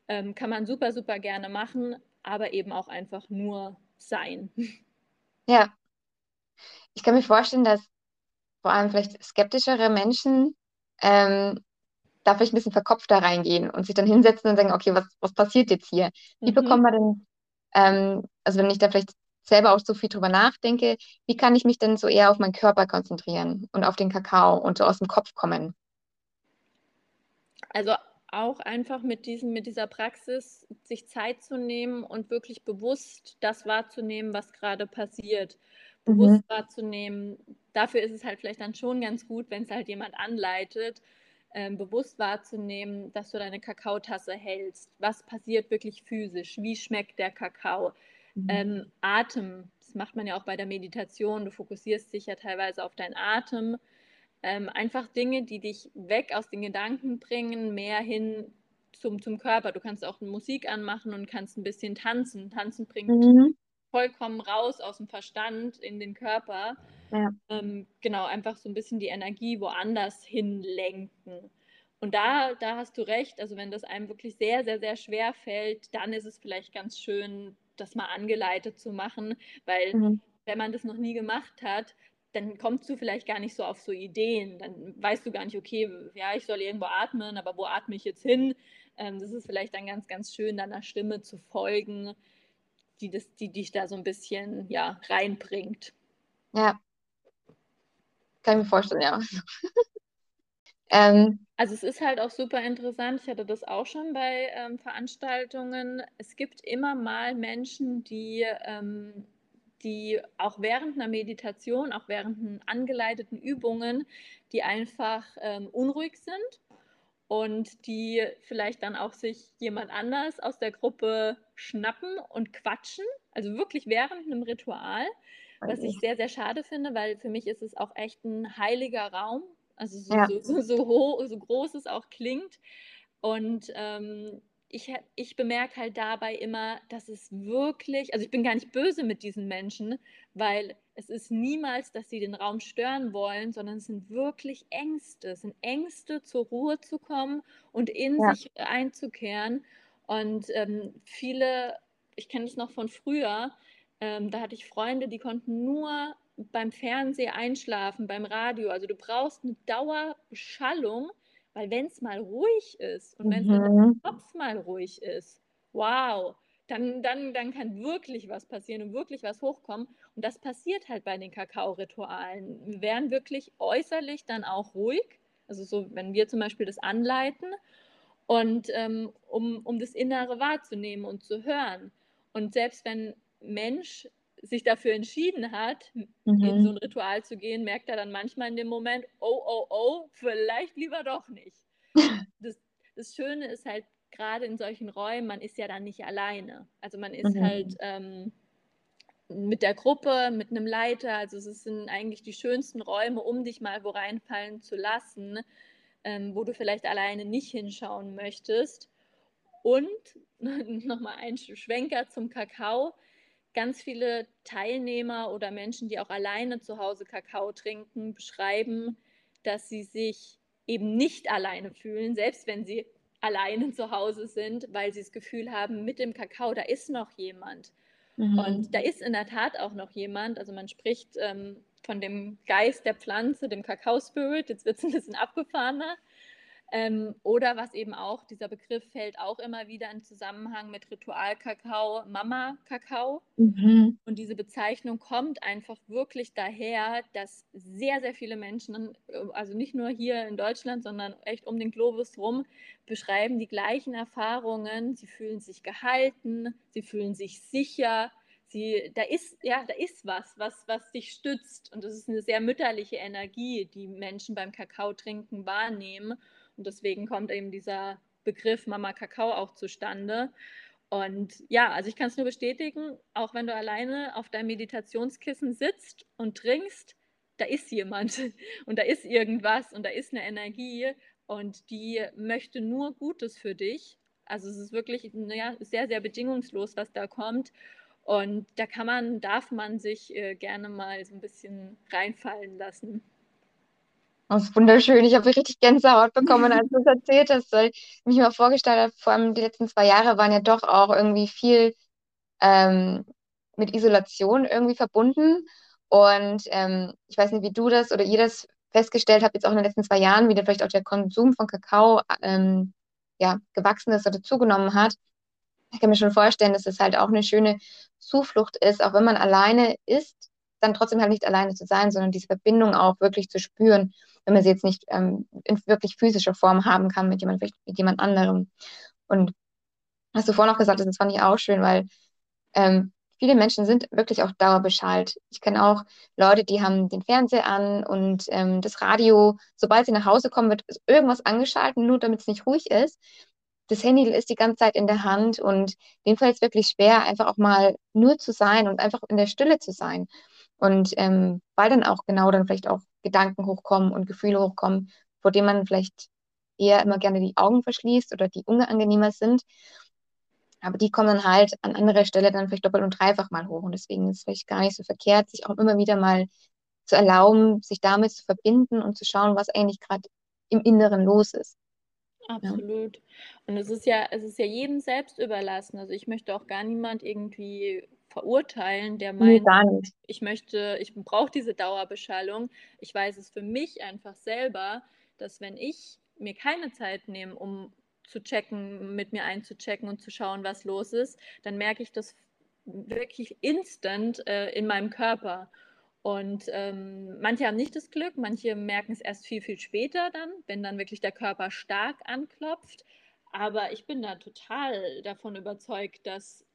Ähm, kann man super, super gerne machen, aber eben auch einfach nur sein. Ja. Ich kann mir vorstellen, dass vor allem vielleicht skeptischere Menschen ähm, da vielleicht ein bisschen verkopft da reingehen und sich dann hinsetzen und sagen, okay, was, was passiert jetzt hier? Wie mhm. bekommt man denn, ähm, also wenn ich da vielleicht selber auch so viel drüber nachdenke, wie kann ich mich denn so eher auf meinen Körper konzentrieren und auf den Kakao und so aus dem Kopf kommen? Also auch einfach mit, diesem, mit dieser Praxis sich Zeit zu nehmen und wirklich bewusst das wahrzunehmen, was gerade passiert. Bewusst mhm. wahrzunehmen. Dafür ist es halt vielleicht dann schon ganz gut, wenn es halt jemand anleitet, ähm, bewusst wahrzunehmen, dass du deine Kakaotasse hältst. Was passiert wirklich physisch? Wie schmeckt der Kakao? Mhm. Ähm, Atem, das macht man ja auch bei der Meditation. Du fokussierst dich ja teilweise auf deinen Atem ähm, einfach Dinge, die dich weg aus den Gedanken bringen, mehr hin zum, zum Körper. Du kannst auch Musik anmachen und kannst ein bisschen tanzen. Tanzen bringt mhm. Vollkommen raus aus dem Verstand in den Körper. Ja. Ähm, genau, einfach so ein bisschen die Energie woanders hinlenken. Und da, da hast du recht, also wenn das einem wirklich sehr, sehr, sehr schwer fällt, dann ist es vielleicht ganz schön, das mal angeleitet zu machen, weil mhm. wenn man das noch nie gemacht hat, dann kommst du vielleicht gar nicht so auf so Ideen. Dann weißt du gar nicht, okay, ja, ich soll irgendwo atmen, aber wo atme ich jetzt hin? Ähm, das ist vielleicht dann ganz, ganz schön, deiner Stimme zu folgen, die, das, die dich da so ein bisschen ja, reinbringt. Ja. Kann ich mir vorstellen, ja. ähm, also es ist halt auch super interessant, ich hatte das auch schon bei ähm, Veranstaltungen. Es gibt immer mal Menschen, die ähm, die auch während einer Meditation, auch während angeleiteten Übungen, die einfach ähm, unruhig sind und die vielleicht dann auch sich jemand anders aus der Gruppe schnappen und quatschen, also wirklich während einem Ritual, was ich sehr, sehr schade finde, weil für mich ist es auch echt ein heiliger Raum, also so, ja. so, so, so, hoch, so groß es auch klingt. Und ähm, ich, ich bemerke halt dabei immer, dass es wirklich, also ich bin gar nicht böse mit diesen Menschen, weil es ist niemals, dass sie den Raum stören wollen, sondern es sind wirklich Ängste. Es sind Ängste, zur Ruhe zu kommen und in ja. sich einzukehren. Und ähm, viele, ich kenne das noch von früher, ähm, da hatte ich Freunde, die konnten nur beim Fernsehen einschlafen, beim Radio. Also du brauchst eine Dauerbeschallung Weil wenn es mal ruhig ist und wenn es mhm. im Kopf mal ruhig ist, wow, dann, dann, dann kann wirklich was passieren und wirklich was hochkommen. Und das passiert halt bei den Kakao-Ritualen. Wir werden wirklich äußerlich dann auch ruhig. Also so, wenn wir zum Beispiel das anleiten und ähm, um, um das Innere wahrzunehmen und zu hören. Und selbst wenn Mensch sich dafür entschieden hat, mhm. in so ein Ritual zu gehen, merkt er dann manchmal in dem Moment, oh, oh, oh, vielleicht lieber doch nicht. Das, das Schöne ist halt gerade in solchen Räumen, man ist ja dann nicht alleine. Also man ist mhm. halt ähm, mit der Gruppe, mit einem Leiter. Also es sind eigentlich die schönsten Räume, um dich mal wo reinfallen zu lassen, ähm, wo du vielleicht alleine nicht hinschauen möchtest. Und nochmal ein Schwenker zum Kakao ganz viele Teilnehmer oder Menschen, die auch alleine zu Hause Kakao trinken, beschreiben, dass sie sich eben nicht alleine fühlen, selbst wenn sie alleine zu Hause sind, weil sie das Gefühl haben, mit dem Kakao, da ist noch jemand. Mhm. Und da ist in der Tat auch noch jemand. Also man spricht ähm, von dem Geist der Pflanze, dem Kakao-Spirit. Jetzt wird es ein bisschen abgefahrener. Ähm, oder was eben auch, dieser Begriff fällt auch immer wieder in Zusammenhang mit Ritualkakao, Mama-Kakao. Mhm. Und diese Bezeichnung kommt einfach wirklich daher, dass sehr, sehr viele Menschen, also nicht nur hier in Deutschland, sondern echt um den Globus rum, beschreiben die gleichen Erfahrungen. Sie fühlen sich gehalten, sie fühlen sich sicher. Sie, da ist, ja, da ist was, was, was dich stützt. Und das ist eine sehr mütterliche Energie, die Menschen beim Kakao trinken wahrnehmen. Und deswegen kommt eben dieser Begriff Mama Kakao auch zustande. Und ja, also ich kann es nur bestätigen, auch wenn du alleine auf deinem Meditationskissen sitzt und trinkst, da ist jemand und da ist irgendwas und da ist eine Energie und die möchte nur Gutes für dich. Also es ist wirklich naja, sehr, sehr bedingungslos, was da kommt. Und da kann man, darf man sich äh, gerne mal so ein bisschen reinfallen lassen. Das ist wunderschön. Ich habe richtig Gänsehaut bekommen, als du es erzählt hast, weil ich mich mal vorgestellt habe, vor allem die letzten zwei Jahre waren ja doch auch irgendwie viel ähm, mit Isolation irgendwie verbunden. Und ähm, ich weiß nicht, wie du das oder ihr das festgestellt habt, jetzt auch in den letzten zwei Jahren, wie da vielleicht auch der Konsum von Kakao ähm, ja, gewachsen ist oder zugenommen hat. Ich kann mir schon vorstellen, dass es halt auch eine schöne Zuflucht ist, auch wenn man alleine ist, dann trotzdem halt nicht alleine zu sein, sondern diese Verbindung auch wirklich zu spüren wenn man sie jetzt nicht ähm, in wirklich physischer Form haben kann mit jemand, mit jemand anderem. Und was du vorhin noch gesagt hast, das fand ich auch schön, weil ähm, viele Menschen sind wirklich auch dauerbeschallt. Ich kenne auch Leute, die haben den Fernseher an und ähm, das Radio, sobald sie nach Hause kommen, wird irgendwas angeschaltet, nur damit es nicht ruhig ist. Das Handy ist die ganze Zeit in der Hand und dem fällt es wirklich schwer, einfach auch mal nur zu sein und einfach in der Stille zu sein. Und ähm, weil dann auch genau dann vielleicht auch Gedanken hochkommen und Gefühle hochkommen, vor denen man vielleicht eher immer gerne die Augen verschließt oder die unangenehmer sind. Aber die kommen halt an anderer Stelle dann vielleicht doppelt und dreifach mal hoch. Und deswegen ist es vielleicht gar nicht so verkehrt, sich auch immer wieder mal zu erlauben, sich damit zu verbinden und zu schauen, was eigentlich gerade im Inneren los ist. Absolut. Ja. Und es ist ja, es ist ja jedem selbst überlassen. Also ich möchte auch gar niemand irgendwie verurteilen, der meint, nee, ich möchte, ich brauche diese Dauerbeschallung. Ich weiß es für mich einfach selber, dass wenn ich mir keine Zeit nehme, um zu checken, mit mir einzuchecken und zu schauen, was los ist, dann merke ich das wirklich instant äh, in meinem Körper. Und ähm, manche haben nicht das Glück, manche merken es erst viel, viel später dann, wenn dann wirklich der Körper stark anklopft. Aber ich bin da total davon überzeugt, dass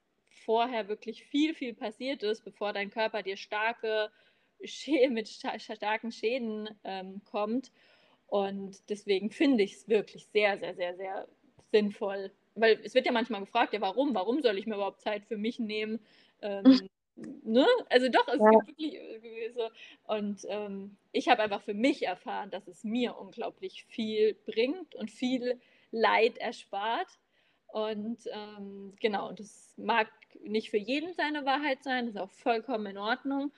vorher wirklich viel, viel passiert ist, bevor dein Körper dir starke mit starken Schäden ähm, kommt. Und deswegen finde ich es wirklich sehr, sehr, sehr, sehr sinnvoll. Weil es wird ja manchmal gefragt, ja, warum? Warum soll ich mir überhaupt Zeit für mich nehmen? Ähm, ne? Also doch, es ja. gibt wirklich äh, so. Und ähm, ich habe einfach für mich erfahren, dass es mir unglaublich viel bringt und viel Leid erspart. Und ähm, genau, das mag nicht für jeden seine Wahrheit sein, das ist auch vollkommen in Ordnung.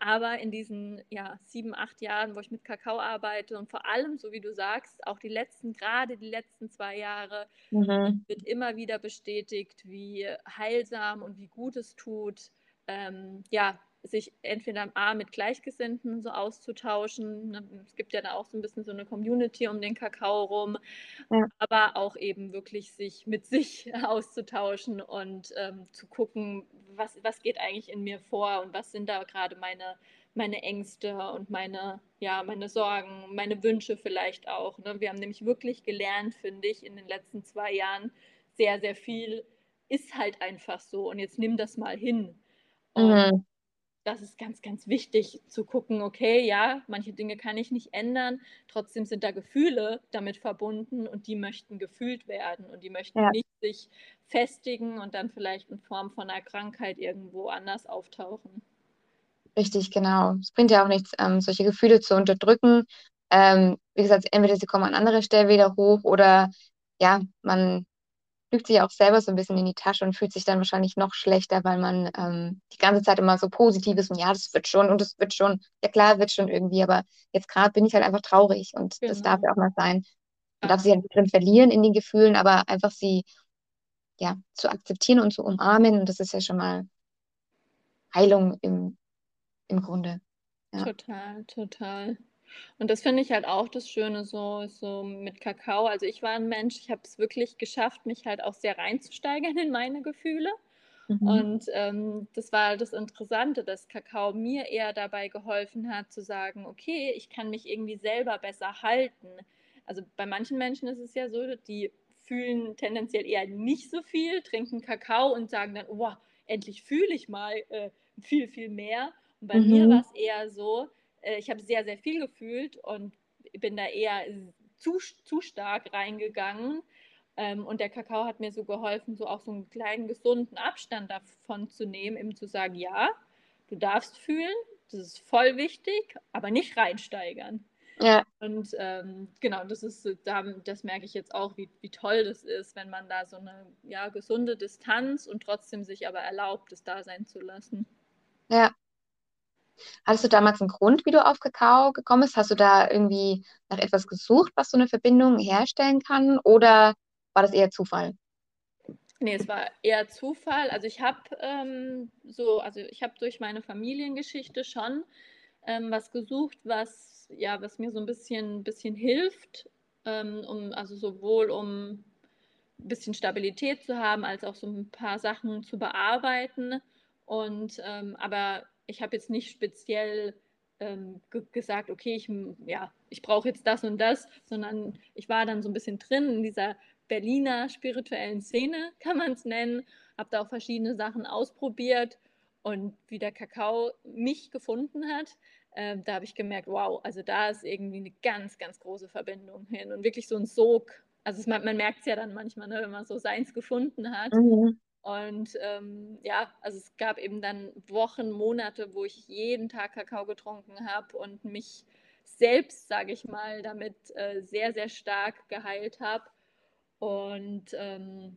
Aber in diesen ja, sieben, acht Jahren, wo ich mit Kakao arbeite und vor allem, so wie du sagst, auch die letzten, gerade die letzten zwei Jahre, mhm. wird immer wieder bestätigt, wie heilsam und wie gut es tut, ähm, ja, sich entweder A mit Gleichgesinnten so auszutauschen. Ne, es gibt ja da auch so ein bisschen so eine Community um den Kakao rum, ja. aber auch eben wirklich sich mit sich auszutauschen und ähm, zu gucken, was, was geht eigentlich in mir vor und was sind da gerade meine, meine Ängste und meine, ja, meine Sorgen, meine Wünsche vielleicht auch. Ne? Wir haben nämlich wirklich gelernt, finde ich, in den letzten zwei Jahren sehr, sehr viel ist halt einfach so und jetzt nimm das mal hin. Und mhm das ist ganz, ganz wichtig zu gucken, okay, ja, manche Dinge kann ich nicht ändern, trotzdem sind da Gefühle damit verbunden und die möchten gefühlt werden und die möchten ja. nicht sich festigen und dann vielleicht in Form von einer Krankheit irgendwo anders auftauchen. Richtig, genau. Es bringt ja auch nichts, ähm, solche Gefühle zu unterdrücken. Ähm, wie gesagt, entweder sie kommen an anderer Stelle wieder hoch oder ja, man lügt sich auch selber so ein bisschen in die Tasche und fühlt sich dann wahrscheinlich noch schlechter, weil man ähm, die ganze Zeit immer so positiv ist und ja, das wird schon und das wird schon, ja klar, wird schon irgendwie, aber jetzt gerade bin ich halt einfach traurig und genau. das darf ja auch mal sein. Man darf sich halt nicht drin verlieren in den Gefühlen, aber einfach sie ja zu akzeptieren und zu umarmen und das ist ja schon mal Heilung im, im Grunde. Ja. Total, total. Und das finde ich halt auch das Schöne so, so mit Kakao. Also ich war ein Mensch, ich habe es wirklich geschafft, mich halt auch sehr reinzusteigern in meine Gefühle. Mhm. Und ähm, das war das Interessante, dass Kakao mir eher dabei geholfen hat zu sagen, okay, ich kann mich irgendwie selber besser halten. Also bei manchen Menschen ist es ja so, die fühlen tendenziell eher nicht so viel, trinken Kakao und sagen dann, oh, endlich fühle ich mal äh, viel, viel mehr. Und bei mhm. mir war es eher so, äh, ich habe sehr, sehr viel gefühlt und bin da eher zu, zu stark reingegangen. Ähm, und der Kakao hat mir so geholfen, so auch so einen kleinen gesunden Abstand davon zu nehmen, eben zu sagen, ja, du darfst fühlen, das ist voll wichtig, aber nicht reinsteigern. Ja. Und ähm, genau, das ist, das merke ich jetzt auch, wie, wie toll das ist, wenn man da so eine ja, gesunde Distanz und trotzdem sich aber erlaubt, es da sein zu lassen. Ja, Hattest du damals einen Grund, wie du auf Kakao gekommen bist? Hast du da irgendwie nach etwas gesucht, was so eine Verbindung herstellen kann? Oder war das eher Zufall? Nee, es war eher Zufall. Also ich habe ähm, so, also ich habe durch meine Familiengeschichte schon ähm, was gesucht, was ja, was mir so ein bisschen, bisschen hilft, ähm, um, also sowohl um ein bisschen Stabilität zu haben, als auch so ein paar Sachen zu bearbeiten. Und ähm, aber ich habe jetzt nicht speziell ähm, gesagt, okay, ich, ja, ich brauche jetzt das und das, sondern ich war dann so ein bisschen drin in dieser Berliner spirituellen Szene, kann man es nennen, habe da auch verschiedene Sachen ausprobiert und wie der Kakao mich gefunden hat, äh, da habe ich gemerkt, wow, also da ist irgendwie eine ganz, ganz große Verbindung hin und wirklich so ein Sog. Also es, man, man merkt es ja dann manchmal, ne, wenn man so seins gefunden hat. Mhm. Und ähm, ja, also es gab eben dann Wochen, Monate, wo ich jeden Tag Kakao getrunken habe und mich selbst, sage ich mal, damit äh, sehr, sehr stark geheilt habe. Und ähm,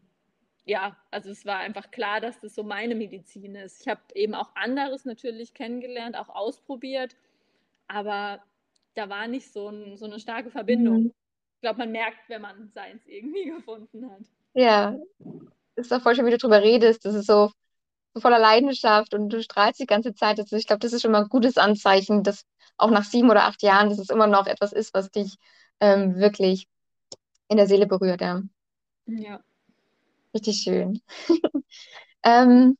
ja, also es war einfach klar, dass das so meine Medizin ist. Ich habe eben auch anderes natürlich kennengelernt, auch ausprobiert, aber da war nicht so, ein, so eine starke Verbindung. Mhm. Ich glaube, man merkt, wenn man seins irgendwie gefunden hat. Ja, ist doch voll schön, wie du drüber redest. Das ist so, so voller Leidenschaft und du strahlst die ganze Zeit. Also ich glaube, das ist schon mal ein gutes Anzeichen, dass auch nach sieben oder acht Jahren, dass es immer noch etwas ist, was dich ähm, wirklich in der Seele berührt. Ja. Ja. Richtig schön. ähm,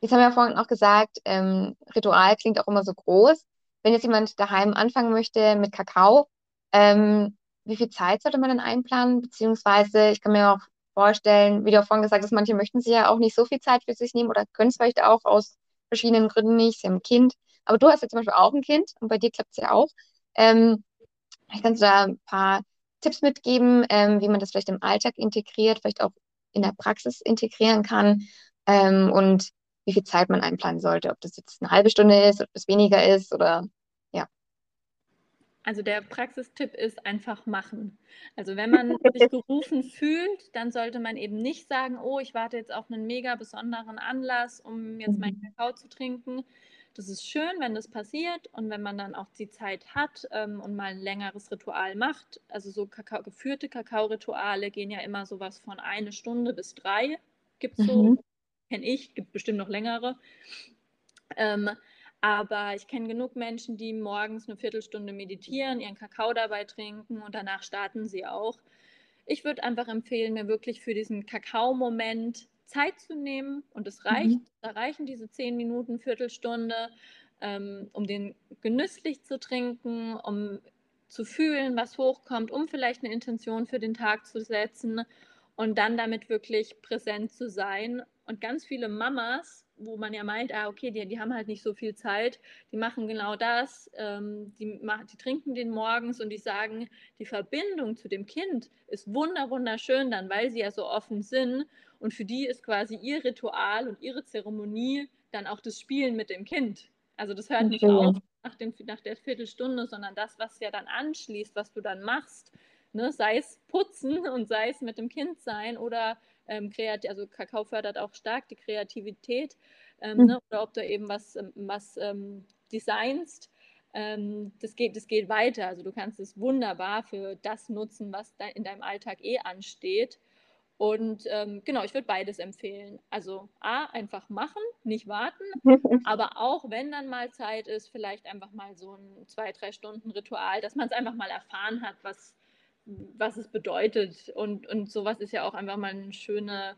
jetzt haben wir ja vorhin auch gesagt, ähm, Ritual klingt auch immer so groß. Wenn jetzt jemand daheim anfangen möchte mit Kakao, ähm, wie viel Zeit sollte man dann einplanen? Beziehungsweise, ich kann mir auch vorstellen, wie du auch vorhin gesagt hast, manche möchten sich ja auch nicht so viel Zeit für sich nehmen oder können es vielleicht auch aus verschiedenen Gründen nicht. Sie haben ein Kind. Aber du hast ja zum Beispiel auch ein Kind und bei dir klappt es ja auch. Ähm, vielleicht kannst du da ein paar Tipps mitgeben, ähm, wie man das vielleicht im Alltag integriert, vielleicht auch in der Praxis integrieren kann ähm, und wie viel Zeit man einplanen sollte, ob das jetzt eine halbe Stunde ist, ob es weniger ist oder also der Praxistipp ist einfach machen. Also wenn man sich gerufen fühlt, dann sollte man eben nicht sagen, oh, ich warte jetzt auf einen mega besonderen Anlass, um jetzt meinen mhm. Kakao zu trinken. Das ist schön, wenn das passiert und wenn man dann auch die Zeit hat ähm, und mal ein längeres Ritual macht. Also so Kakao, geführte Kakao-Rituale gehen ja immer sowas von eine Stunde bis drei. Gibt es so, mhm. kenne ich, gibt bestimmt noch längere. Ähm, aber ich kenne genug Menschen, die morgens eine Viertelstunde meditieren, ihren Kakao dabei trinken und danach starten sie auch. Ich würde einfach empfehlen, mir wirklich für diesen Kakao-Moment Zeit zu nehmen und es reicht, mhm. da reichen diese zehn Minuten, Viertelstunde, ähm, um den genüsslich zu trinken, um zu fühlen, was hochkommt, um vielleicht eine Intention für den Tag zu setzen und dann damit wirklich präsent zu sein. Und ganz viele Mamas wo man ja meint, ah, okay, die, die haben halt nicht so viel Zeit, die machen genau das, ähm, die, die trinken den morgens und die sagen, die Verbindung zu dem Kind ist wunder, wunderschön dann, weil sie ja so offen sind und für die ist quasi ihr Ritual und ihre Zeremonie dann auch das Spielen mit dem Kind. Also das hört nicht auf nach, dem, nach der Viertelstunde, sondern das, was ja dann anschließt, was du dann machst, ne? sei es putzen und sei es mit dem Kind sein oder ähm, kreativ, also Kakao fördert auch stark die Kreativität, ähm, mhm. ne? oder ob du eben was, ähm, was ähm, designst. Ähm, das, geht, das geht weiter. Also du kannst es wunderbar für das nutzen, was da in deinem Alltag eh ansteht. Und ähm, genau, ich würde beides empfehlen. Also A, einfach machen, nicht warten, aber auch wenn dann mal Zeit ist, vielleicht einfach mal so ein zwei, drei Stunden Ritual, dass man es einfach mal erfahren hat, was, was es bedeutet. Und, und sowas ist ja auch einfach mal eine schöne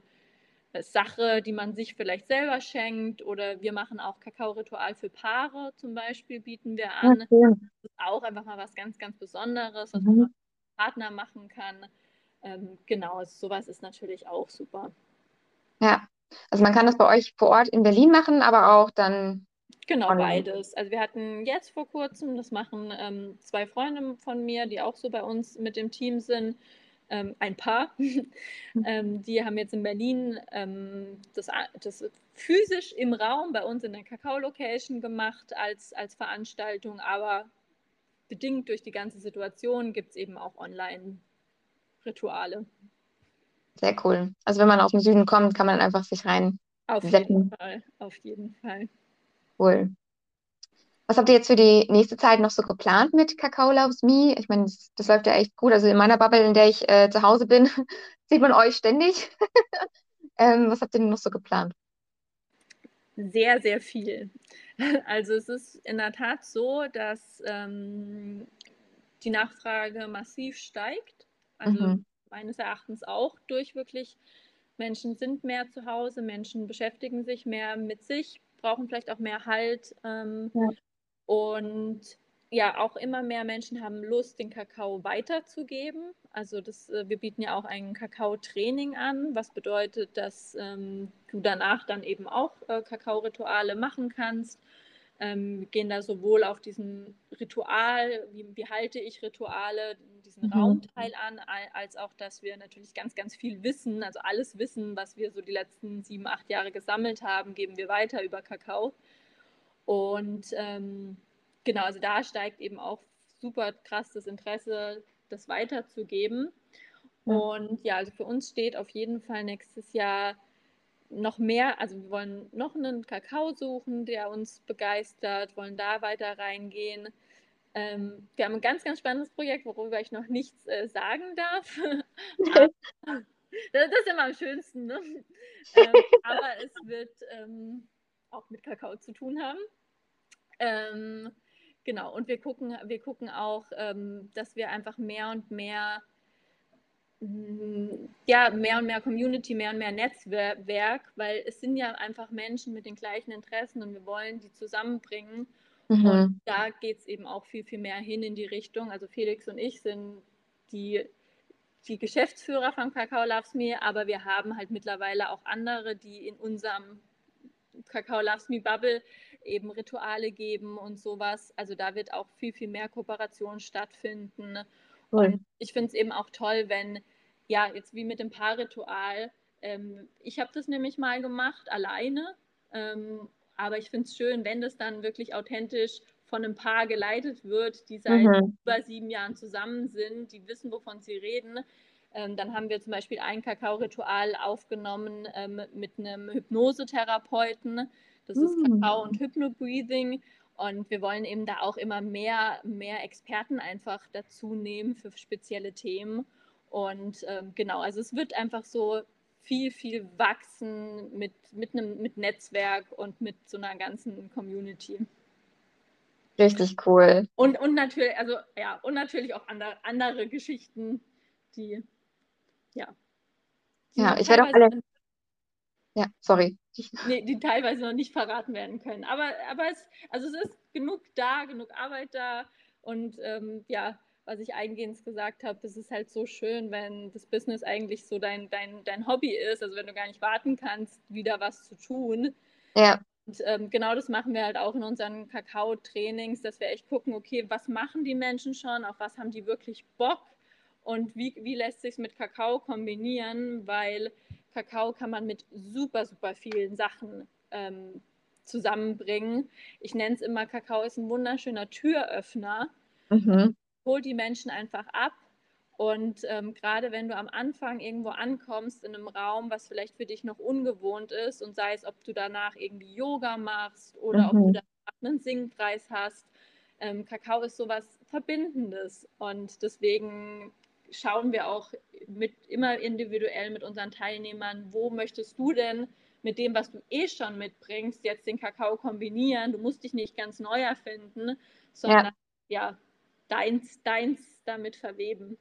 äh, Sache, die man sich vielleicht selber schenkt. Oder wir machen auch Kakao-Ritual für Paare zum Beispiel, bieten wir an. Okay. Das ist auch einfach mal was ganz, ganz Besonderes, was mhm. man mit Partner machen kann. Ähm, genau, sowas ist natürlich auch super. Ja, also man kann das bei euch vor Ort in Berlin machen, aber auch dann Genau, online. beides. Also wir hatten jetzt vor kurzem, das machen ähm, zwei Freunde von mir, die auch so bei uns mit dem Team sind, ähm, ein Paar. Hm. ähm, die haben jetzt in Berlin ähm, das, das physisch im Raum bei uns in der Kakao-Location gemacht als, als Veranstaltung, aber bedingt durch die ganze Situation gibt es eben auch Online-Rituale. Sehr cool. Also wenn man aus dem Süden kommt, kann man einfach sich rein. Auf jeden Fall, auf jeden Fall. Cool. Was habt ihr jetzt für die nächste Zeit noch so geplant mit Kakao Loves Me? Ich meine, das, das läuft ja echt gut. Also in meiner Bubble, in der ich äh, zu Hause bin, sieht man euch ständig. ähm, was habt ihr denn noch so geplant? Sehr, sehr viel. Also es ist in der Tat so, dass ähm, die Nachfrage massiv steigt. Also mhm. meines Erachtens auch durch wirklich Menschen sind mehr zu Hause, Menschen beschäftigen sich mehr mit sich, brauchen vielleicht auch mehr Halt. Ähm, ja. Und ja, auch immer mehr Menschen haben Lust, den Kakao weiterzugeben. Also das, äh, wir bieten ja auch ein Kakao-Training an, was bedeutet, dass ähm, du danach dann eben auch äh, Kakao-Rituale machen kannst. Ähm, wir gehen da sowohl auf diesen Ritual, wie, wie halte ich Rituale, diesen mhm. Raumteil an, als auch, dass wir natürlich ganz, ganz viel Wissen, also alles Wissen, was wir so die letzten sieben, acht Jahre gesammelt haben, geben wir weiter über Kakao. Und ähm, genau, also da steigt eben auch super krass das Interesse, das weiterzugeben. Und ja, also für uns steht auf jeden Fall nächstes Jahr noch mehr, also wir wollen noch einen Kakao suchen, der uns begeistert, wollen da weiter reingehen. Ähm, wir haben ein ganz, ganz spannendes Projekt, worüber ich noch nichts äh, sagen darf. das, ist immer am schönsten, ne? ähm, aber es wird ähm, auch mit Kakao zu tun haben. Ähm, genau, und wir gucken, wir gucken auch, ähm, dass wir einfach mehr und mehr ja, mehr und mehr Community, mehr und mehr Netzwerk, weil es sind ja einfach Menschen mit den gleichen Interessen und wir wollen die zusammenbringen. Mhm. Und da geht es eben auch viel, viel mehr hin in die Richtung. Also Felix und ich sind die, die Geschäftsführer von Kakao Loves Me, aber wir haben halt mittlerweile auch andere, die in unserem Kakao Loves Me Bubble eben Rituale geben und sowas. Also da wird auch viel, viel mehr Kooperation stattfinden. Cool. Und ich finde es eben auch toll, wenn, ja, jetzt wie mit dem Paarritual, ähm, ich habe das nämlich mal gemacht, alleine. Ähm, aber ich finde es schön, wenn das dann wirklich authentisch von einem Paar geleitet wird, die seit mhm. über sieben Jahren zusammen sind, die wissen, wovon sie reden. Ähm, dann haben wir zum Beispiel ein Kakao-Ritual aufgenommen ähm, mit einem Hypnosetherapeuten. Das mhm. ist Kakao und Hypno-Breathing. Und wir wollen eben da auch immer mehr, mehr Experten einfach dazu nehmen für spezielle Themen. Und ähm, genau, also es wird einfach so viel, viel wachsen mit, mit einem mit Netzwerk und mit so einer ganzen Community. Richtig cool. Und, und natürlich, also ja, und natürlich auch andere, andere Geschichten, die, ja. Die ja, ich werde auch alle. Ja, sorry. Nee, die teilweise noch nicht verraten werden können. Aber, aber es, also es ist genug da, genug Arbeit da. Und ähm, ja, was ich eingehend gesagt habe, es ist halt so schön, wenn das Business eigentlich so dein, dein, dein Hobby ist, also wenn du gar nicht warten kannst, wieder was zu tun. Ja. Und ähm, genau das machen wir halt auch in unseren Kakao-Trainings, dass wir echt gucken, okay, was machen die Menschen schon, auf was haben die wirklich Bock und wie, wie lässt sich es mit Kakao kombinieren, weil Kakao kann man mit super, super vielen Sachen ähm, zusammenbringen. Ich nenne es immer, Kakao ist ein wunderschöner Türöffner. Mhm. Holt die Menschen einfach ab und ähm, gerade wenn du am Anfang irgendwo ankommst in einem Raum, was vielleicht für dich noch ungewohnt ist und sei es, ob du danach irgendwie Yoga machst oder mhm. ob du danach einen Singpreis hast, ähm, Kakao ist sowas Verbindendes und deswegen schauen wir auch mit, immer individuell mit unseren Teilnehmern, wo möchtest du denn mit dem, was du eh schon mitbringst, jetzt den Kakao kombinieren. Du musst dich nicht ganz neu erfinden, sondern ja, ja deins, deins damit verweben.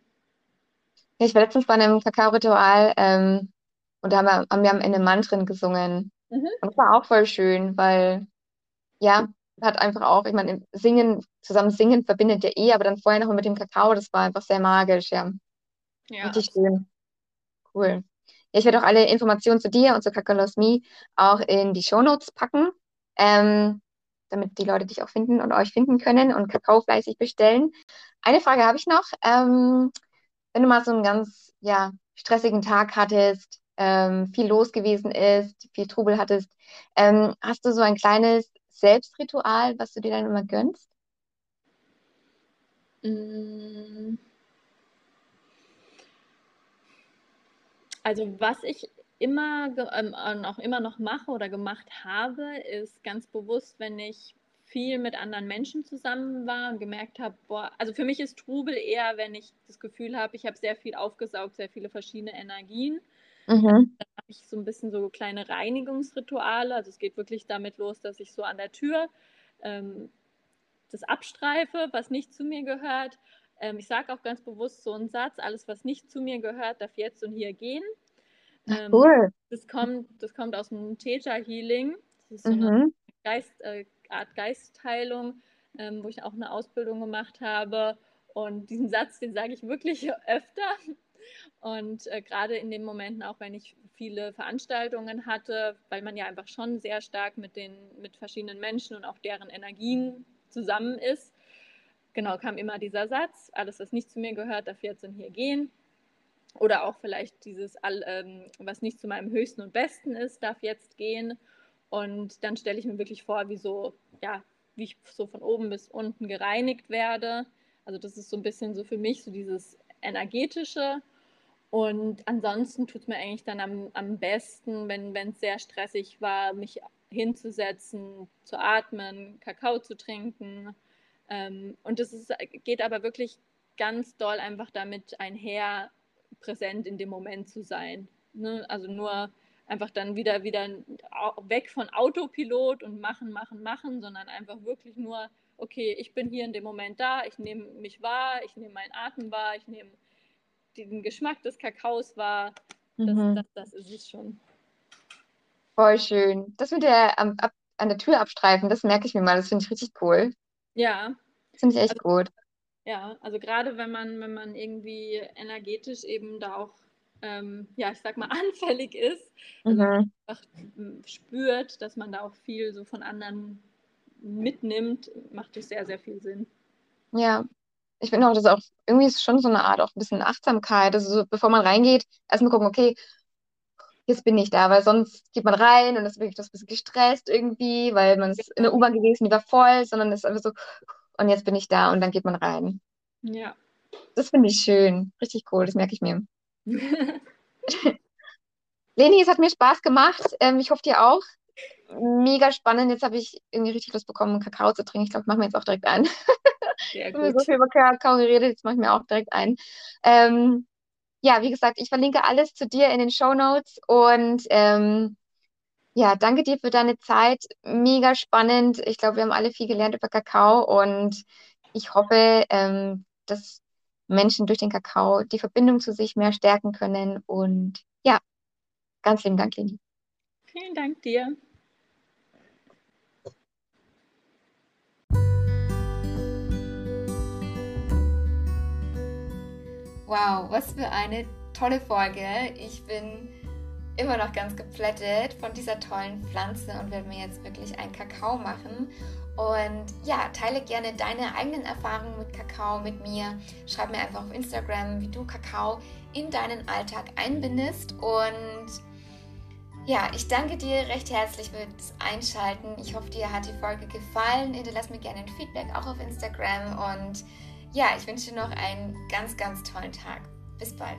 Ja, ich war letztens bei einem Kakao-Ritual ähm, und da haben wir, haben wir am Ende Mantren gesungen. Mhm. Und das war auch voll schön, weil, ja, hat einfach auch, ich meine, singen, zusammen singen verbindet ja eh, aber dann vorher noch mit dem Kakao, das war einfach sehr magisch, ja. Ja. Richtig schön. Cool. Ich werde auch alle Informationen zu dir und zu Kakao Loves Me auch in die Shownotes packen, ähm, damit die Leute dich auch finden und euch finden können und Kakao fleißig bestellen. Eine Frage habe ich noch. Ähm, wenn du mal so einen ganz ja, stressigen Tag hattest, ähm, viel los gewesen ist, viel Trubel hattest, ähm, hast du so ein kleines Selbstritual, was du dir dann immer gönnst? Mm. Also was ich immer ähm, auch immer noch mache oder gemacht habe, ist ganz bewusst, wenn ich viel mit anderen Menschen zusammen war und gemerkt habe, boah, also für mich ist Trubel eher, wenn ich das Gefühl habe, ich habe sehr viel aufgesaugt, sehr viele verschiedene Energien. Mhm. Dann habe ich so ein bisschen so kleine Reinigungsrituale. Also es geht wirklich damit los, dass ich so an der Tür ähm, das abstreife, was nicht zu mir gehört. Ähm, ich sage auch ganz bewusst so einen Satz, alles, was nicht zu mir gehört, darf jetzt und hier gehen. Ähm, cool. Das kommt, das kommt aus dem Theta Healing. Das ist so mhm. eine Geist, äh, Art Geistheilung, ähm, wo ich auch eine Ausbildung gemacht habe. Und diesen Satz, den sage ich wirklich öfter. Und äh, gerade in den Momenten, auch wenn ich viele Veranstaltungen hatte, weil man ja einfach schon sehr stark mit den mit verschiedenen Menschen und auch deren Energien zusammen ist, genau kam immer dieser Satz: Alles, was nicht zu mir gehört, darf jetzt und hier gehen. Oder auch vielleicht dieses, ähm, was nicht zu meinem Höchsten und Besten ist, darf jetzt gehen. Und dann stelle ich mir wirklich vor, wie so, ja, wie ich so von oben bis unten gereinigt werde. Also das ist so ein bisschen so für mich so dieses energetische. Und ansonsten tut es mir eigentlich dann am, am besten, wenn es sehr stressig war, mich hinzusetzen, zu atmen, Kakao zu trinken. Ähm, und es geht aber wirklich ganz doll einfach damit einher, präsent in dem Moment zu sein. Ne? Also nur einfach dann wieder, wieder weg von Autopilot und machen, machen, machen, sondern einfach wirklich nur, okay, ich bin hier in dem Moment da, ich nehme mich wahr, ich nehme meinen Atem wahr, ich nehme den Geschmack des Kakaos wahr. Das, mhm. das, das ist es schon. Voll schön. Das mit der am, ab, an der Tür abstreifen, das merke ich mir mal, das finde ich richtig cool. Ja. Das finde ich echt also, gut. Ja, also gerade wenn man, wenn man irgendwie energetisch eben da auch ähm, ja, ich sag mal, anfällig ist, also mhm. einfach spürt, dass man da auch viel so von anderen mitnimmt, macht es sehr, sehr viel Sinn. Ja, ich finde auch, das ist auch irgendwie ist schon so eine Art auch ein bisschen Achtsamkeit. Also so, bevor man reingeht, erstmal gucken, okay, jetzt bin ich da, weil sonst geht man rein und ist wirklich das bisschen gestresst irgendwie, weil man ist in der U-Bahn gewesen, die war voll, sondern es ist einfach so, und jetzt bin ich da und dann geht man rein. Ja. Das finde ich schön. Richtig cool, das merke ich mir. Leni, es hat mir Spaß gemacht. Ähm, ich hoffe dir auch. Mega spannend. Jetzt habe ich irgendwie richtig Lust bekommen, Kakao zu trinken. Ich glaube, ich mache mir jetzt auch direkt ein. Sehr gut. Ich habe so viel über Kakao geredet, jetzt mache ich mir auch direkt ein. Ähm, ja, wie gesagt, ich verlinke alles zu dir in den Show Notes und ähm, ja, danke dir für deine Zeit. Mega spannend. Ich glaube, wir haben alle viel gelernt über Kakao und ich hoffe, ähm, dass Menschen durch den Kakao die Verbindung zu sich mehr stärken können. Und ja, ganz lieben Dank, Leni. Vielen Dank dir. Wow, was für eine tolle Folge. Ich bin immer noch ganz geplättet von dieser tollen Pflanze und werde mir jetzt wirklich einen Kakao machen. Und ja, teile gerne deine eigenen Erfahrungen mit Kakao mit mir. Schreib mir einfach auf Instagram, wie du Kakao in deinen Alltag einbindest. Und ja, ich danke dir recht herzlich fürs Einschalten. Ich hoffe, dir hat die Folge gefallen. Hinterlass mir gerne ein Feedback auch auf Instagram und ja, ich wünsche dir noch einen ganz, ganz tollen Tag. Bis bald.